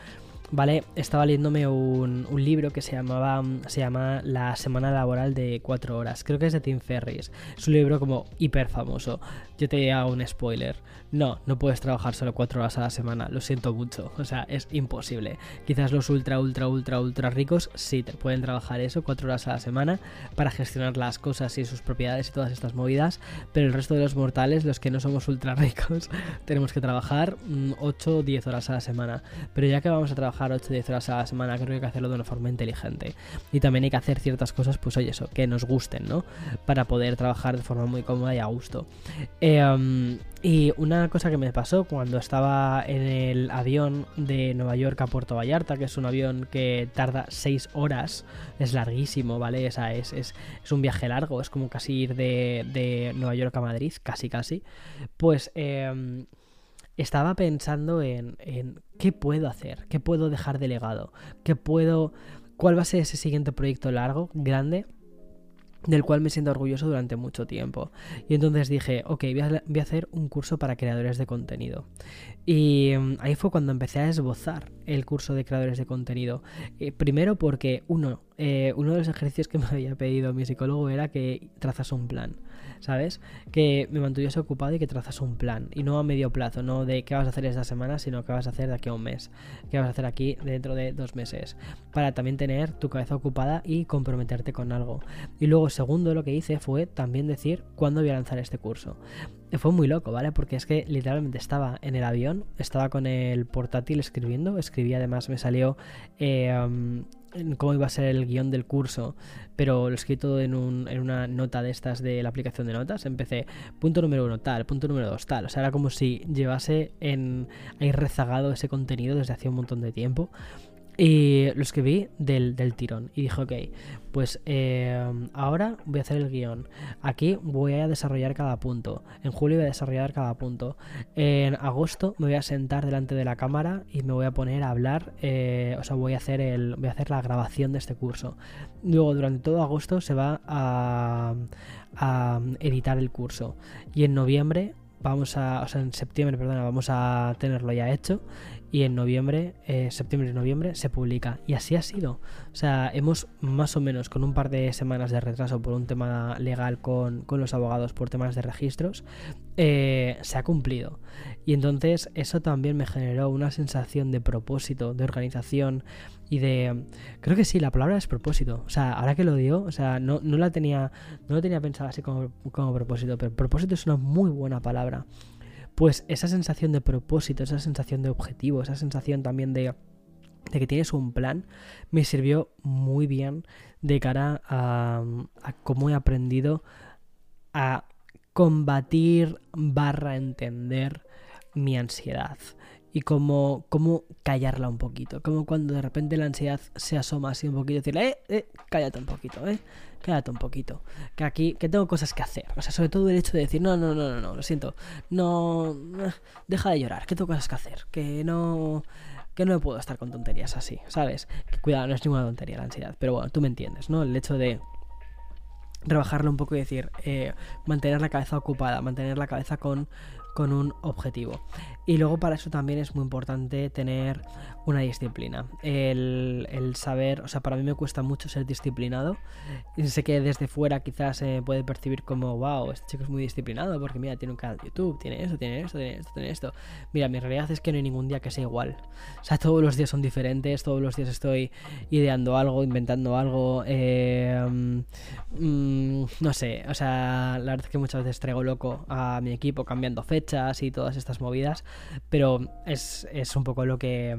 A: ¿vale? Estaba leyéndome un, libro que se llamaba se llama La semana laboral de 4 horas. Creo que es de Tim Ferris. Es un libro como hiper famoso. Yo te hago un spoiler. No, no puedes trabajar solo 4 horas a la semana. Lo siento mucho. O sea, es imposible. Quizás los ultra, ultra, ultra, ultra ricos sí te pueden trabajar eso 4 horas a la semana para gestionar las cosas y sus propiedades y todas estas movidas. Pero el resto de los mortales, los que no somos ultra ricos, tenemos que trabajar 8 mm, o 10 horas a la semana. Pero ya que vamos a trabajar 8 o 10 horas a la semana, creo que hay que hacerlo de una forma inteligente. Y también hay que hacer ciertas cosas, pues oye, eso, que nos gusten, ¿no? Para poder trabajar de forma muy cómoda y a gusto. Em, y una cosa que me pasó cuando estaba en el avión de Nueva York a Puerto Vallarta, que es un avión que tarda 6 horas, es larguísimo, ¿vale? es, es, un viaje largo, es como casi ir de, de Nueva York a Madrid, casi casi. Pues eh, estaba pensando en, en qué puedo hacer, qué puedo dejar de legado, qué puedo, cuál va a ser ese siguiente proyecto largo, grande, del cual me siento orgulloso durante mucho tiempo. Y entonces dije, ok, voy a, hacer un curso para creadores de contenido. Y mm, ahí fue cuando empecé a esbozar el curso de creadores de contenido. Eh, primero porque, uno, eh, uno de los ejercicios que me había pedido mi psicólogo era que trazas un plan ¿sabes? Que me mantuviese ocupado y que trazas un plan. Y no a medio plazo, no de qué vas a hacer esta semana, sino qué vas a hacer de aquí a un mes. Qué vas a hacer aquí dentro de dos meses. Para también tener tu cabeza ocupada y comprometerte con algo. Y luego, segundo, lo que hice fue también decir cuándo voy a lanzar este curso. Fue muy loco, ¿vale? Porque es que literalmente estaba en el avión, estaba con el portátil escribiendo, escribí además, me salió eh, cómo iba a ser el guion del curso, pero lo escribí todo en, un, en una nota de estas de la aplicación de notas. Empecé punto número uno tal, punto número dos tal. O sea, era como si llevase en ahí rezagado ese contenido desde hace un montón de tiempo. Y lo escribí del, del tirón. Y dije, ok, pues eh, ahora voy a hacer el guion. Aquí voy a desarrollar cada punto. En julio voy a desarrollar cada punto. En agosto me voy a sentar delante de la cámara y me voy a poner a hablar. Eh, o sea, voy a hacer el. Voy a hacer la grabación de este curso. Luego, durante todo agosto se va a, a editar el curso. Y en noviembre vamos a, o sea, en septiembre, perdona, vamos a tenerlo ya hecho y en noviembre, eh, septiembre y noviembre se publica. Y así ha sido. O sea, hemos más o menos con un par de semanas de retraso por un tema legal con, los abogados por temas de registros, eh, se ha cumplido. Y entonces eso también me generó una sensación de propósito, de organización y de... Creo que sí, la palabra es propósito. O sea, ahora que lo digo, o sea, no, no la tenía, no lo tenía pensado así como, como propósito, pero propósito es una muy buena palabra pues esa sensación de propósito, esa sensación de objetivo, esa sensación también de, que tienes un plan, me sirvió muy bien de cara a, cómo he aprendido a combatir barra entender mi ansiedad y cómo, cómo callarla un poquito. Como cuando de repente la ansiedad se asoma así un poquito y decirle, eh, eh, cállate un poquito, eh quédate un poquito. Que aquí, que tengo cosas que hacer. O sea, sobre todo el hecho de decir, no, no, no, no, no, lo siento. No, deja de llorar, que tengo cosas que hacer. Que no, que no puedo estar con tonterías así, ¿sabes? Que cuidado, no es ninguna tontería la ansiedad. Pero bueno, tú me entiendes, ¿no? El hecho de rebajarlo un poco y decir, eh, mantener la cabeza ocupada, mantener la cabeza con, con un objetivo. Y luego para eso también es muy importante tener una disciplina. El, saber, o sea, para mí me cuesta mucho ser disciplinado. Y sé que desde fuera quizás se puede percibir como, wow, este chico es muy disciplinado porque mira, tiene un canal de YouTube, tiene esto, tiene esto, tiene esto, tiene esto. Mira, mi realidad es que no hay ningún día que sea igual. O sea, todos los días son diferentes, todos los días estoy ideando algo, inventando algo. Eh, mm, no sé, o sea, la verdad es que muchas veces traigo loco a mi equipo cambiando fechas y todas estas movidas. Pero es, es un poco lo que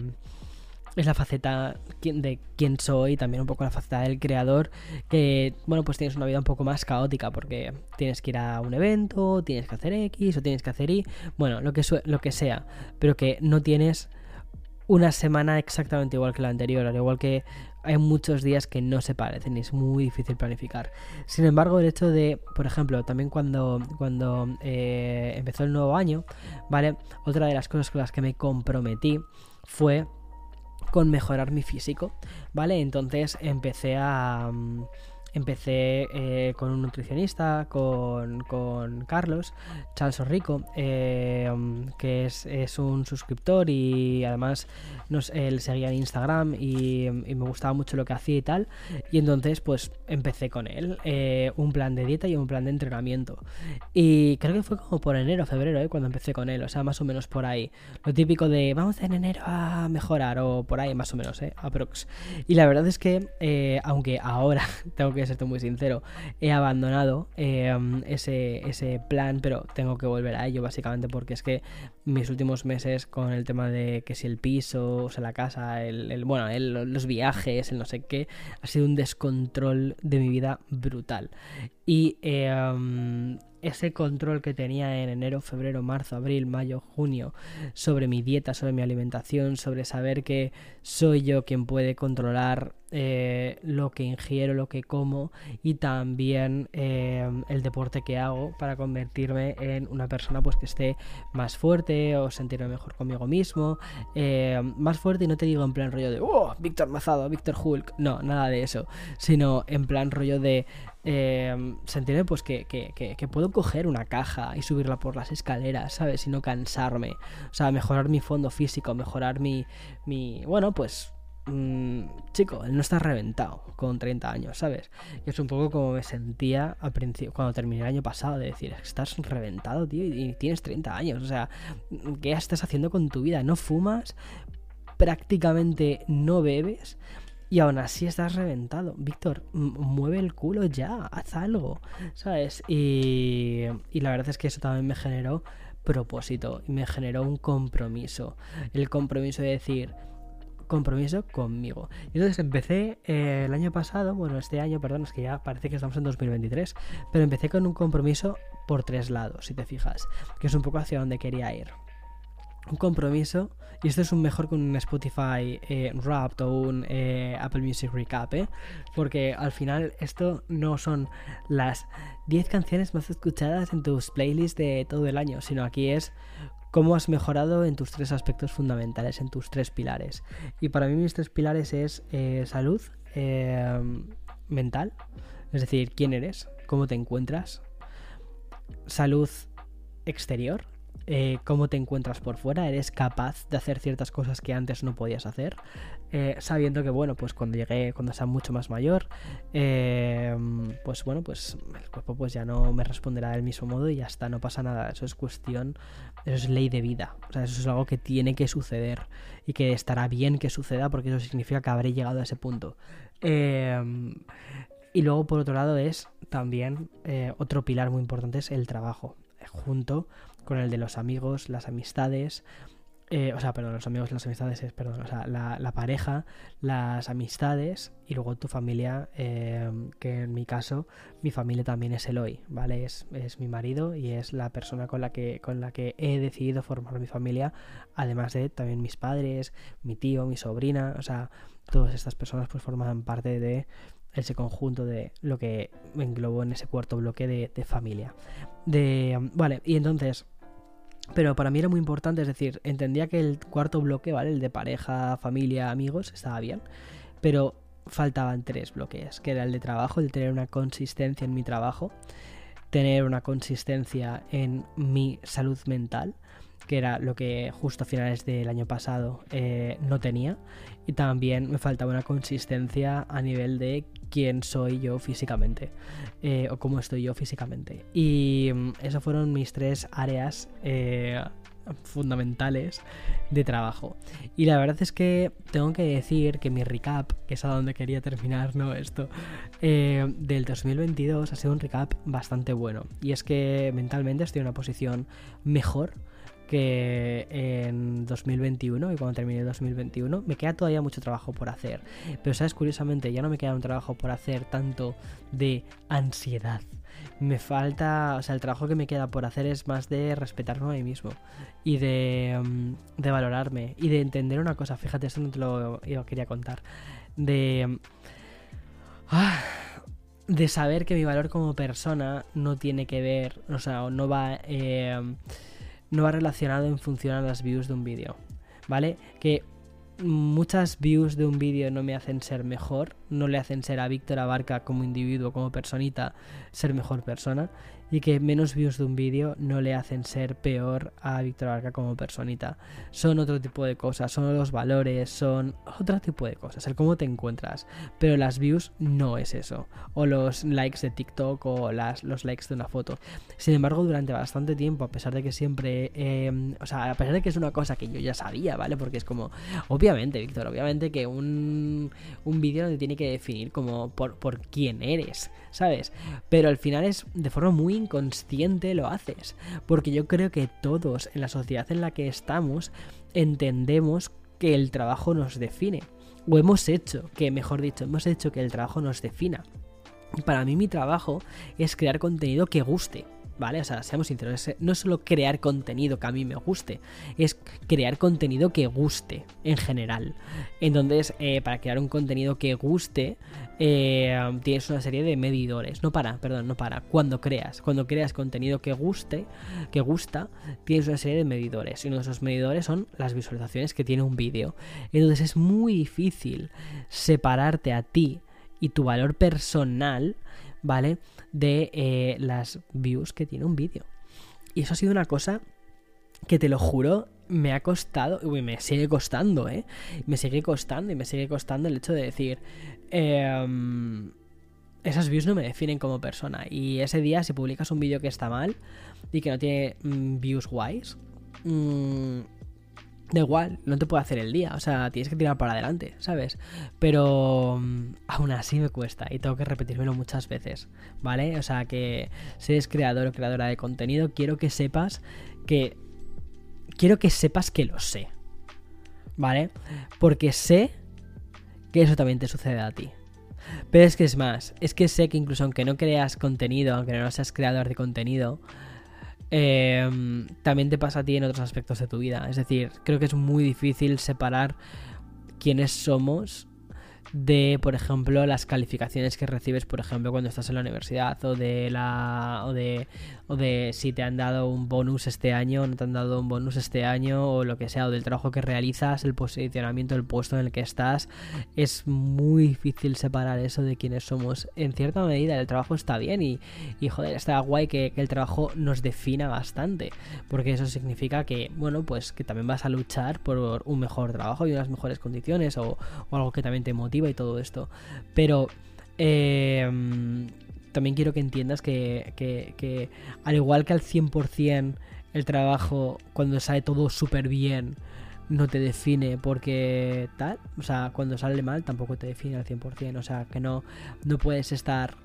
A: es la faceta de quién soy, también un poco la faceta del creador, que, bueno, pues tienes una vida un poco más caótica, porque tienes que ir a un evento, tienes que hacer X o tienes que hacer Y, bueno, lo que, lo que sea, pero que no tienes una semana exactamente igual que la anterior, al igual que hay muchos días que no se parecen y es muy difícil planificar. Sin embargo, el hecho de, por ejemplo, también cuando, cuando eh, empezó el nuevo año, ¿vale? Otra de las cosas con las que me comprometí fue con mejorar mi físico, ¿vale? Entonces empecé a... Mm, empecé eh, con un nutricionista, con, con Carlos, Charles Rico, eh, que es, es, un suscriptor y además nos, él seguía en Instagram y, me gustaba mucho lo que hacía y tal. Y entonces pues empecé con él, eh, un plan de dieta y un plan de entrenamiento. Y creo que fue como por enero, febrero, cuando empecé con él, o sea, más o menos por ahí. Lo típico de vamos en enero a mejorar o por ahí más o menos, eh, aprox. Y la verdad es que, aunque ahora, tengo que serte muy sincero, he abandonado ese, ese plan, pero tengo que volver a ello básicamente porque es que mis últimos meses con el tema de que si el piso o sea, la casa, el, bueno, los viajes, el no sé qué, ha sido un descontrol de mi vida brutal. Y em, ese control que tenía en enero, febrero, marzo, abril, mayo, junio sobre mi dieta, sobre mi alimentación, sobre saber que soy yo quien puede controlar eh, lo que ingiero, lo que como y también eh, el deporte que hago para convertirme en una persona pues que esté más fuerte o sentirme mejor conmigo mismo, eh, más fuerte y no te digo en plan rollo de oh, Víctor Mazado, Víctor Hulk, no, nada de eso, sino en plan rollo de sentirme pues que, que, que, puedo coger una caja y subirla por las escaleras, ¿sabes? Y no cansarme. O sea, mejorar mi fondo físico, mejorar mi, mi bueno, pues mm, chico, él no está reventado con 30 años, ¿sabes? Y es un poco como me sentía al principio, cuando terminé el año pasado, de decir, estás reventado, tío, y tienes 30 años, o sea, ¿qué estás haciendo con tu vida? ¿No fumas? ¿Prácticamente no bebes? Y aún así estás reventado. Víctor, mueve el culo ya, haz algo, ¿sabes? Y, y la verdad es que eso también me generó propósito y me generó un compromiso. El compromiso de decir, compromiso conmigo. Y entonces empecé eh, el año pasado, bueno, este año, perdón, es que ya parece que estamos en 2023, pero empecé con un compromiso por tres lados, si te fijas, que es un poco hacia donde quería ir un compromiso, y esto es un mejor con un Spotify eh, Wrapped o un eh, Apple Music Recap, ¿eh? porque al final esto no son las 10 canciones más escuchadas en tus playlists de todo el año, sino aquí es cómo has mejorado en tus tres aspectos fundamentales, en tus tres pilares. Y para mí mis tres pilares es eh, salud mental, es decir, quién eres, cómo te encuentras, salud exterior, eh, cómo te encuentras por fuera, eres capaz de hacer ciertas cosas que antes no podías hacer, eh, sabiendo que, bueno, pues cuando llegué, cuando sea mucho más mayor, eh, pues bueno, pues el cuerpo pues ya no me responderá del mismo modo y ya está, no pasa nada, eso es cuestión, eso es ley de vida, o sea, eso es algo que tiene que suceder y que estará bien que suceda porque eso significa que habré llegado a ese punto. y luego, por otro lado, es también otro pilar muy importante, es el trabajo, junto con el de los amigos, las amistades, eh, o sea, perdón, los amigos, las amistades, es, perdón, o sea, la, pareja, las amistades y luego tu familia, eh, que en mi caso, mi familia también es Eloy, ¿vale? Es, es, mi marido y es la persona con la, que, con la que he decidido formar mi familia, además de también mis padres, mi tío, mi sobrina, o sea, todas estas personas pues forman parte de ese conjunto de lo que englobó en ese cuarto bloque de, de familia. De, vale, y entonces pero para mí era muy importante, es decir, entendía que el cuarto bloque, ¿vale? El de pareja, familia, amigos, estaba bien. Pero faltaban tres bloques, que era el de trabajo, el de tener una consistencia en mi trabajo, tener una consistencia en mi salud mental, que era lo que justo a finales del año pasado eh, no tenía, y también me faltaba una consistencia a nivel de quién soy yo físicamente eh, o cómo estoy yo físicamente. Y mm, esas fueron mis tres áreas eh, fundamentales de trabajo. Y la verdad es que tengo que decir que mi recap, que es a donde quería terminar, ¿no? Esto, del 2022 ha sido un recap bastante bueno. Y es que mentalmente estoy en una posición mejor que en 2021 y cuando termine 2021 me queda todavía mucho trabajo por hacer. Pero sabes, curiosamente ya no me queda un trabajo por hacer tanto de ansiedad. Me falta, o sea, el trabajo que me queda por hacer es más de respetarme a mí mismo y de, mm, de valorarme y de entender una cosa. Fíjate, esto no te lo, quería contar. De... Ah, de saber que mi valor como persona no tiene que ver, o sea, no va... Eh, no va relacionado en función a las views de un vídeo, ¿vale? Que muchas views de un vídeo no me hacen ser mejor, no le hacen ser a Víctor Abarca como individuo, como personita, ser mejor persona, y que menos views de un vídeo no le hacen ser peor a Víctor Abarca como personita. Son otro tipo de cosas, son los valores, son otro tipo de cosas, el cómo te encuentras. Pero las views no es eso, o los likes de TikTok o las, los likes de una foto. Sin embargo, durante bastante tiempo, a pesar de que siempre, em, o sea, a pesar de que es una cosa que yo ya sabía, ¿vale? Porque es como, obviamente, Víctor, obviamente que un, un vídeo no te tiene que definir como por, por quién eres, ¿sabes? Pero al final es de forma muy inconsciente lo haces, porque yo creo que todos en la sociedad en la que estamos entendemos que el trabajo nos define, o hemos hecho, que mejor dicho, hemos hecho que el trabajo nos defina. Para mí mi trabajo es crear contenido que guste, ¿vale? O sea, seamos sinceros, no es solo crear contenido que a mí me guste, es crear contenido que guste en general. Entonces, eh, para crear un contenido que guste, eh, tienes una serie de medidores. No para, perdón, no para. Cuando creas, cuando creas contenido que guste, que gusta, tienes una serie de medidores. Y uno de esos medidores son las visualizaciones que tiene un vídeo. Entonces es muy difícil separarte a ti y tu valor personal, ¿vale? de eh, las views que tiene un vídeo. Y eso ha sido una cosa que te lo juro, me ha costado, uy, me sigue costando, ¿eh? Me sigue costando y me sigue costando el hecho de decir, em, esas views no me definen como persona. Y ese día, si publicas un vídeo que está mal y que no tiene mm, views guays, mm, da igual, no te puedo hacer el día. O sea, tienes que tirar para adelante, ¿sabes? Pero mm, aún así me cuesta y tengo que repetírmelo muchas veces, ¿vale? O sea, que si eres creador o creadora de contenido, quiero que sepas que quiero que sepas que lo sé. ¿Vale? Porque sé que eso también te sucede a ti. Pero es que es más, es que sé que incluso aunque no creas contenido, aunque no seas creador de contenido, em, también te pasa a ti en otros aspectos de tu vida. Es decir, creo que es muy difícil separar quiénes somos de, por ejemplo, las calificaciones que recibes, por ejemplo, cuando estás en la universidad o de la o de o de si te han dado un bonus este año, no te han dado un bonus este año o lo que sea, o del trabajo que realizas, el posicionamiento del puesto en el que estás, es muy difícil separar eso de quiénes somos. En cierta medida el trabajo está bien y, y joder, está guay que, que el trabajo nos defina bastante, porque eso significa que, bueno, pues que también vas a luchar por un mejor trabajo y unas mejores condiciones o, o algo que también te motiva y todo esto. Pero eh, también quiero que entiendas que, que, al igual que al 100% el trabajo, cuando sale todo súper bien, no te define porque tal, o sea, cuando sale mal tampoco te define al 100%, o sea, que no, no puedes estar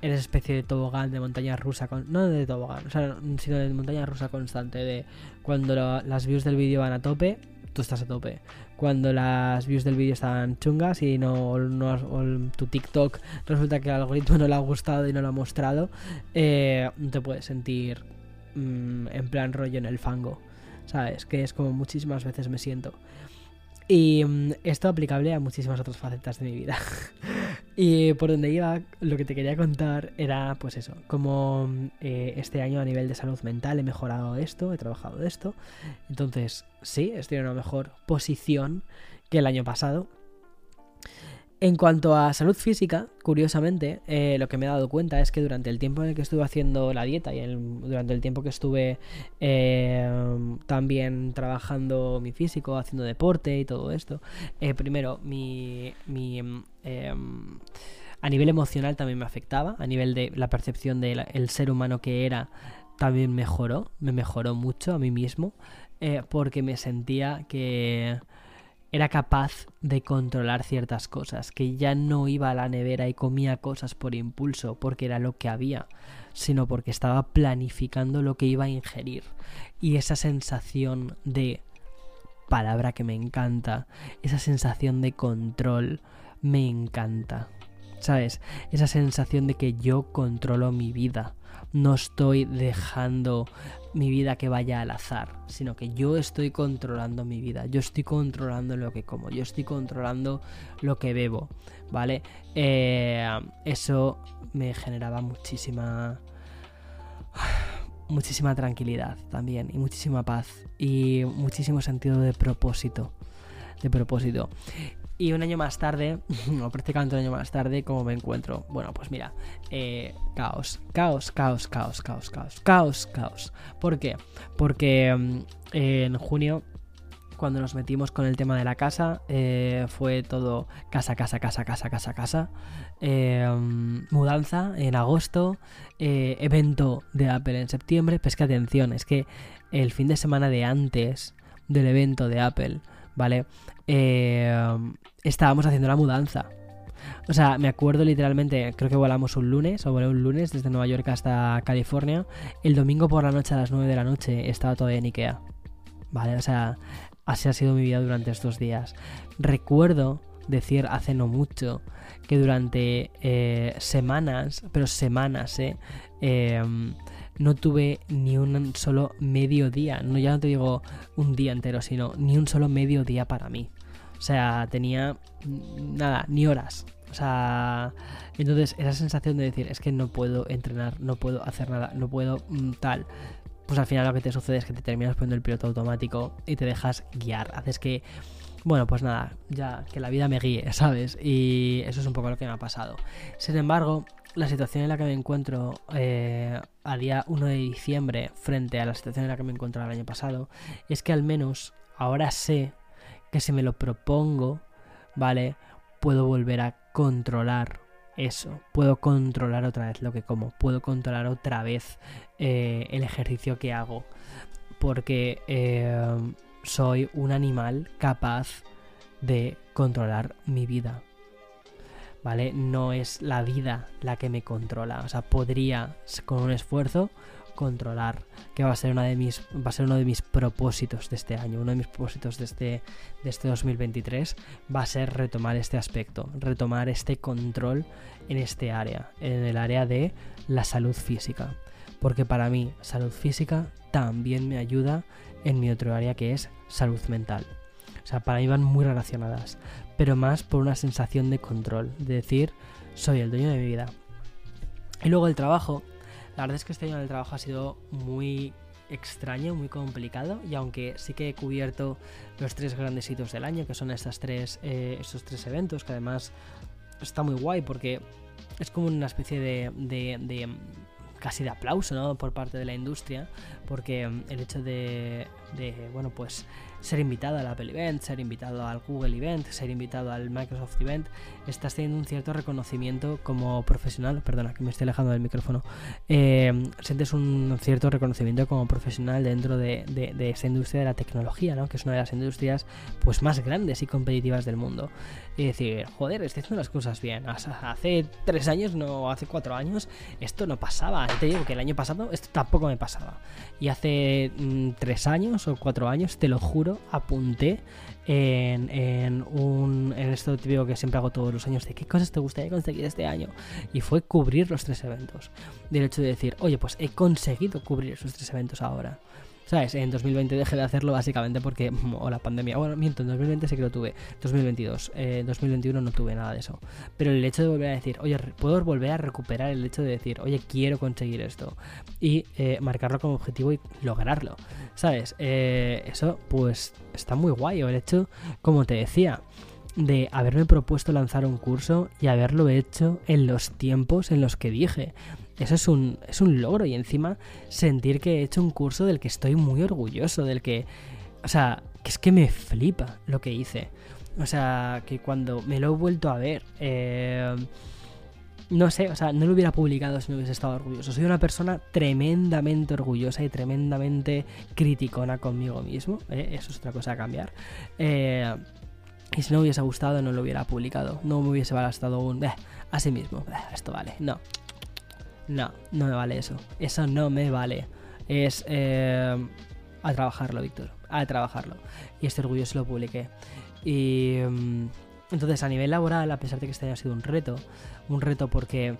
A: en esa especie de tobogán de montaña rusa, con, no de tobogán, o sea, sino de montaña rusa constante, de cuando las views del vídeo van a tope, tú estás a tope. Cuando las views del vídeo están chungas y no, no tu TikTok resulta que el algoritmo no le ha gustado y no lo ha mostrado, eh, te puedes sentir mm, en plan rollo en el fango. ¿Sabes? Que es como muchísimas veces me siento. Y mm, esto aplicable a muchísimas otras facetas de mi vida. y por donde iba, lo que te quería contar era, pues eso, como eh, este año a nivel de salud mental he mejorado esto, he trabajado esto. Entonces, sí, estoy en una mejor posición que el año pasado. En cuanto a salud física, curiosamente, eh, lo que me he dado cuenta es que durante el tiempo en el que estuve haciendo la dieta y durante el tiempo que estuve eh, también trabajando mi físico, haciendo deporte y todo esto, eh, primero, mi, mi em, a nivel emocional también me afectaba, a nivel de la percepción del ser humano que era, también mejoró, me mejoró mucho a mí mismo, porque me sentía que era capaz de controlar ciertas cosas, que ya no iba a la nevera y comía cosas por impulso porque era lo que había, sino porque estaba planificando lo que iba a ingerir. Y esa sensación de palabra que me encanta, esa sensación de control, me encanta. ¿Sabes? Esa sensación de que yo controlo mi vida. No estoy dejando mi vida que vaya al azar, sino que yo estoy controlando mi vida, yo estoy controlando lo que como, yo estoy controlando lo que bebo, ¿vale? Eh, eso me generaba muchísima muchísima tranquilidad también y muchísima paz y muchísimo sentido de propósito de propósito y un año más tarde, o prácticamente un año más tarde, ¿cómo me encuentro? Bueno, pues mira, eh, caos, caos, caos, caos, caos, caos, caos, caos. ¿Por qué? Porque mm, en junio cuando nos metimos con el tema de la casa, eh, fue todo casa, casa, casa, casa, casa, casa. Eh, mudanza en agosto, evento de Apple en septiembre. Pues que atención, es que el fin de semana de antes del evento de Apple, ¿vale? Estábamos haciendo la mudanza. O sea, me acuerdo literalmente, creo que volamos un lunes, o volé un lunes desde Nueva York hasta California. El domingo por la noche a las 9 de la noche estaba todavía en Ikea. Vale, o sea, así ha sido mi vida durante estos días. Recuerdo decir hace no mucho que durante eh, semanas, pero semanas, eh, em, no tuve ni un solo medio día. No, ya no te digo un día entero, sino ni un solo medio día para mí. O sea, tenía nada, ni horas. O sea, entonces esa sensación de decir, es que no puedo entrenar, no puedo hacer nada, no puedo mm, tal. Pues al final lo que te sucede es que te terminas poniendo el piloto automático y te dejas guiar. Haces que, bueno, pues nada, ya que la vida me guíe, ¿sabes? Y eso es un poco lo que me ha pasado. Sin embargo, la situación en la que me encuentro eh, a día 1 de diciembre frente a la situación en la que me encontraba el año pasado es que al menos ahora sé que si me lo propongo, ¿vale? Puedo volver a controlar eso, puedo controlar otra vez lo que como, puedo controlar otra vez eh, el ejercicio que hago, porque eh, soy un animal capaz de controlar mi vida. ¿Vale? No es la vida la que me controla. O sea, podría con un esfuerzo controlar, que va a ser una de mis va a ser uno de mis propósitos de este año, uno de mis propósitos de este de este 2023 va a ser retomar este aspecto, retomar este control en este área, en el área de la salud física, porque para mí salud física también me ayuda en mi otro área que es salud mental. O sea, para mí van muy relacionadas, pero más por una sensación de control, de decir, soy el dueño de mi vida. Y luego el trabajo, la verdad es que este año el trabajo ha sido muy extraño, muy complicado, y aunque sí que he cubierto los tres grandes hitos del año, que son estas tres, eh, estos tres eventos, que además está muy guay porque es como una especie de, casi de aplauso ¿no? por parte de la industria, porque el hecho de, de bueno, pues ser invitado al Apple Event, ser invitado al Google Event, ser invitado al Microsoft Event, estás teniendo un cierto reconocimiento como profesional, perdona que me estoy alejando del micrófono, eh, sientes un cierto reconocimiento como profesional dentro de, de, esa industria de la tecnología, ¿no? que es una de las industrias pues más grandes y competitivas del mundo. Y decir, joder, estoy haciendo las cosas bien. Hace tres años, no, hace cuatro años, esto no pasaba. Te digo que el año pasado esto tampoco me pasaba. Y hace mm, tres años o cuatro años, te lo juro, apunté en, en, un, en esto típico que siempre hago todos los años de qué cosas te gustaría conseguir este año. Y fue cubrir los tres eventos. Del hecho de decir, oye, pues he conseguido cubrir esos tres eventos ahora. ¿Sabes? En 2020 dejé de hacerlo básicamente porque. O la pandemia. Bueno, miento, en 2020 sí que lo tuve. 2022. En 2021 no tuve nada de eso. Pero el hecho de volver a decir, oye, puedo volver a recuperar el hecho de decir, oye, quiero conseguir esto. Y eh, marcarlo como objetivo y lograrlo. ¿Sabes? Eh, eso, pues, está muy guay. O el hecho, como te decía de haberme propuesto lanzar un curso y haberlo hecho en los tiempos en los que dije. Eso es un, es un logro y encima sentir que he hecho un curso del que estoy muy orgulloso, del que... O sea, que es que me flipa lo que hice. O sea, que cuando me lo he vuelto a ver... Eh, no sé, o sea, no lo hubiera publicado si no hubiese estado orgulloso. Soy una persona tremendamente orgullosa y tremendamente criticona conmigo mismo. ¿eh? Eso es otra cosa a cambiar. Eh, y si no me hubiese gustado, no lo hubiera publicado. No me hubiese bastado un... Eh, así mismo. esto vale. No. No, no me vale eso. Eso no me vale. Es eh, a trabajarlo, Víctor. A trabajarlo. Y este orgullo se lo publiqué. Y mm, entonces a nivel laboral, a pesar de que este haya sido un reto, un reto porque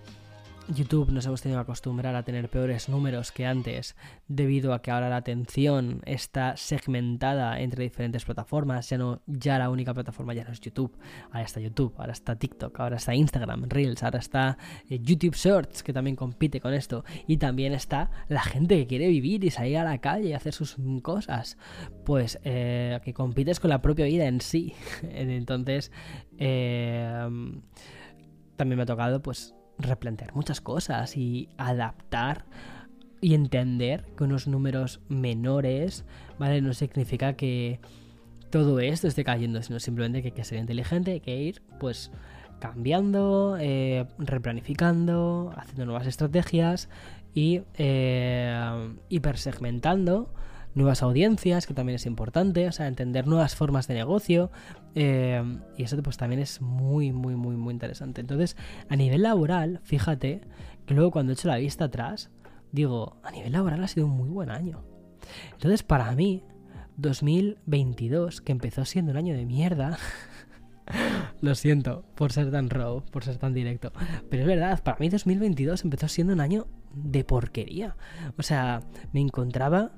A: YouTube nos hemos tenido que acostumbrar a tener peores números que antes debido a que ahora la atención está segmentada entre diferentes plataformas, ya no ya la única plataforma ya no es YouTube, ahora está YouTube, ahora está TikTok, ahora está Instagram, Reels, ahora está eh, YouTube Shorts que también compite con esto. Y también está la gente que quiere vivir y salir a la calle y hacer sus cosas, pues eh, que compites con la propia vida en sí. Entonces eh, también me ha tocado pues replantear muchas cosas y adaptar y entender que unos números menores, ¿vale? No significa que todo esto esté cayendo, sino simplemente que hay que ser inteligente, hay que ir, pues, cambiando, eh, replanificando, haciendo nuevas estrategias y eh, hipersegmentando nuevas audiencias, que también es importante, o sea, entender nuevas formas de negocio. Eh, y eso pues también es muy, muy, muy, muy interesante. Entonces, a nivel laboral, fíjate que luego cuando he hecho la vista atrás, digo, a nivel laboral ha sido un muy buen año. Entonces, para mí, 2022, que empezó siendo un año de mierda, Lo siento por ser tan raw, por ser tan directo. Pero es verdad, para mí 2022 empezó siendo un año de porquería. O sea, me encontraba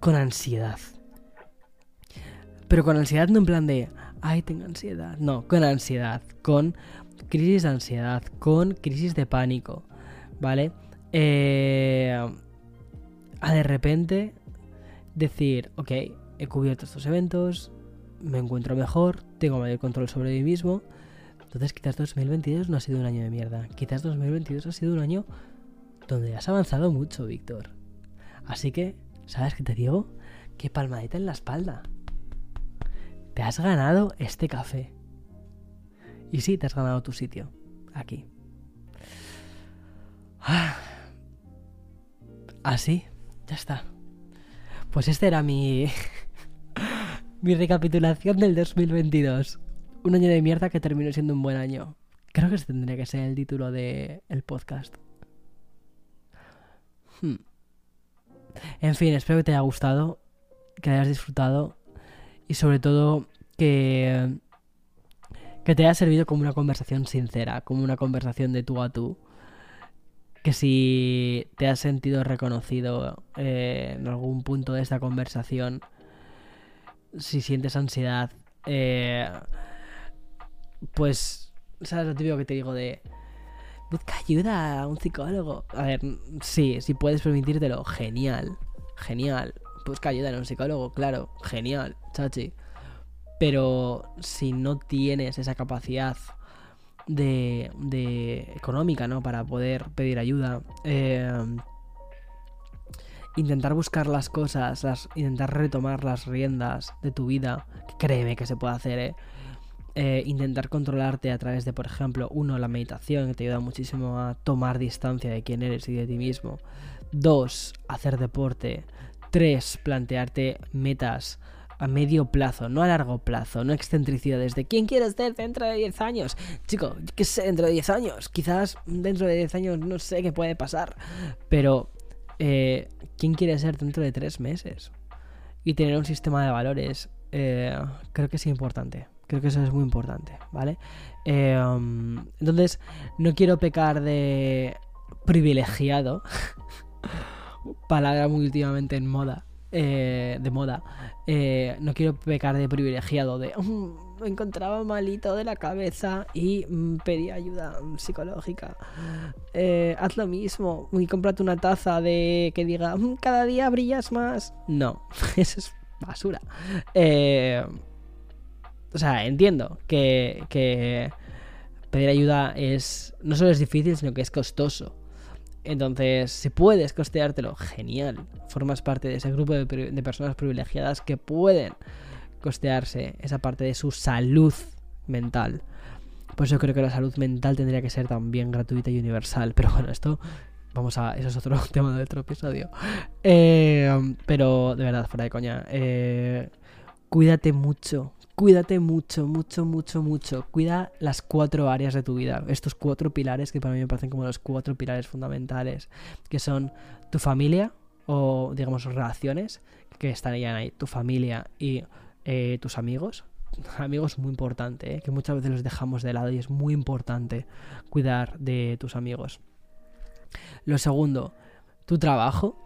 A: con ansiedad. Pero con ansiedad no en plan de, ay, tengo ansiedad. No, con ansiedad, con crisis de ansiedad, con crisis de pánico, ¿vale? Eh, a de repente decir, ok, he cubierto estos eventos, me encuentro mejor, tengo mayor control sobre mí mismo, Entonces quizás 2022 no ha sido un año de mierda. Quizás 2022 ha sido un año donde has avanzado mucho, Víctor. Así que, ¿sabes qué te digo? Que palmadita en la espalda. Te has ganado este café. Y sí, te has ganado tu sitio. Aquí. Así, ya está. Pues este era mi. mi recapitulación del 2022. Un año de mierda que terminó siendo un buen año. Creo que ese tendría que ser el título del el podcast. Hmm. En fin, espero que te haya gustado, que hayas disfrutado y sobre todo que, que te haya servido como una conversación sincera, como una conversación de tú a tú. Que si te has sentido reconocido eh, en algún punto de esta conversación, si sientes ansiedad, eh, pues, ¿sabes lo típico que te digo de... Busca ayuda a un psicólogo. A ver, sí, si puedes permitírtelo, genial, genial. Busca ayuda a un psicólogo, claro, genial, chachi. Pero si no tienes esa capacidad de, de económica, ¿no? Para poder pedir ayuda, eh, intentar buscar las cosas, las, intentar retomar las riendas de tu vida, créeme que se puede hacer, ¿eh? Eh, intentar controlarte a través de, por ejemplo, uno, la meditación, que te ayuda muchísimo a tomar distancia de quién eres y de ti mismo. Dos, hacer deporte. Tres, plantearte metas a medio plazo, no a largo plazo, no excentricidades de quién quieres ser dentro de 10 años. Chico, ¿qué sé dentro de 10 años? Quizás dentro de 10 años no sé qué puede pasar, pero eh, ¿quién quiere ser dentro de 3 meses? Y tener un sistema de valores eh, creo que es importante. Creo que eso es muy importante, ¿vale? Eh, entonces, no quiero pecar de privilegiado. Palabra muy últimamente en moda. Eh, de moda. Eh, no quiero pecar de privilegiado de... Mm, me encontraba malito de la cabeza y mm, pedí ayuda psicológica. haz lo mismo y cómprate una taza de que diga mm, cada día brillas más. No, eso es basura. O sea, entiendo que, pedir ayuda es no solo es difícil, sino que es costoso. Entonces, si puedes costeártelo, genial. Formas parte de ese grupo de, de, personas privilegiadas que pueden costearse esa parte de su salud mental. Por eso creo que la salud mental tendría que ser también gratuita y universal. Pero bueno, esto vamos a. Eso es otro tema de otro episodio. Eh, pero de verdad, fuera de coña. Eh, cuídate mucho, cuídate mucho, mucho, mucho, mucho. Cuida las cuatro áreas de tu vida. Estos cuatro pilares que para mí me parecen como los cuatro pilares fundamentales. Que son tu familia o, digamos, relaciones que estarían ahí. Tu familia y eh, tus amigos. Amigos muy importante, ¿eh? que muchas veces los dejamos de lado y es muy importante cuidar de tus amigos. Lo segundo, tu trabajo,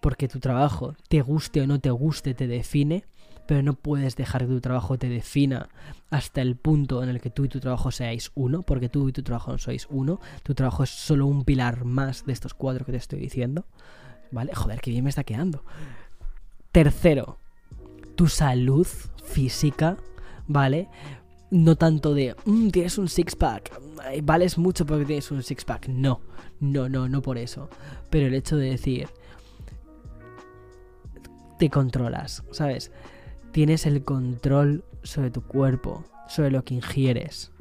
A: porque tu trabajo, te guste o no te guste, te define pero no puedes dejar que tu trabajo te defina hasta el punto en el que tú y tu trabajo seáis uno, porque tú y tu trabajo no sois uno, tu trabajo es solo un pilar más de estos cuatro que te estoy diciendo, ¿vale? Joder, que bien me está quedando. Tercero, tu salud física, ¿vale? No tanto de, mm, tienes un six-pack, vales mucho porque tienes un six-pack. No, no, no, no por eso. Pero el hecho de decir, te controlas, ¿sabes? Tienes el control sobre tu cuerpo, sobre lo que ingieres.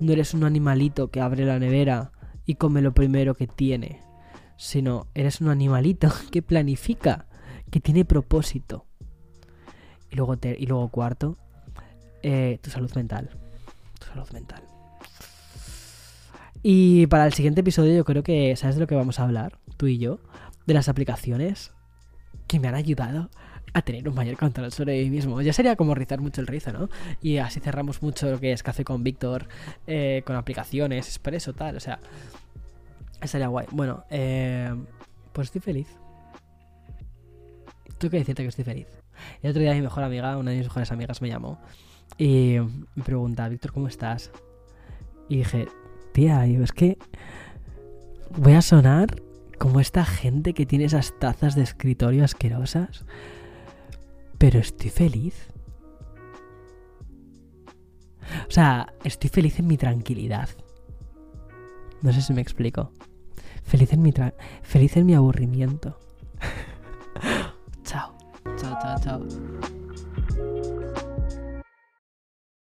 A: No eres un animalito que abre la nevera y come lo primero que tiene, sino eres un animalito que planifica, que tiene propósito. Y luego, y luego cuarto, eh, tu salud mental. Tu salud mental. Y para el siguiente episodio yo creo que, ¿sabes de lo que vamos a hablar? Tú y yo. De las aplicaciones que me han ayudado a tener un mayor control sobre mí mismo. Ya sería como rizar mucho el rizo, ¿no? Y así cerramos mucho lo que es Café con Víctor, eh, con aplicaciones, expreso, tal, o sea, sería guay. Bueno, eh, pues estoy feliz. Tengo que decirte que estoy feliz. El otro día mi mejor amiga, una de mis mejores amigas, me llamó y me pregunta, Víctor, ¿cómo estás? Y dije, tía, es que voy a sonar como esta gente que tiene esas tazas de escritorio asquerosas pero estoy feliz. O sea, estoy feliz en mi tranquilidad. No sé si me explico. Feliz en mi, feliz en mi aburrimiento. chao. Chao, chao, chao.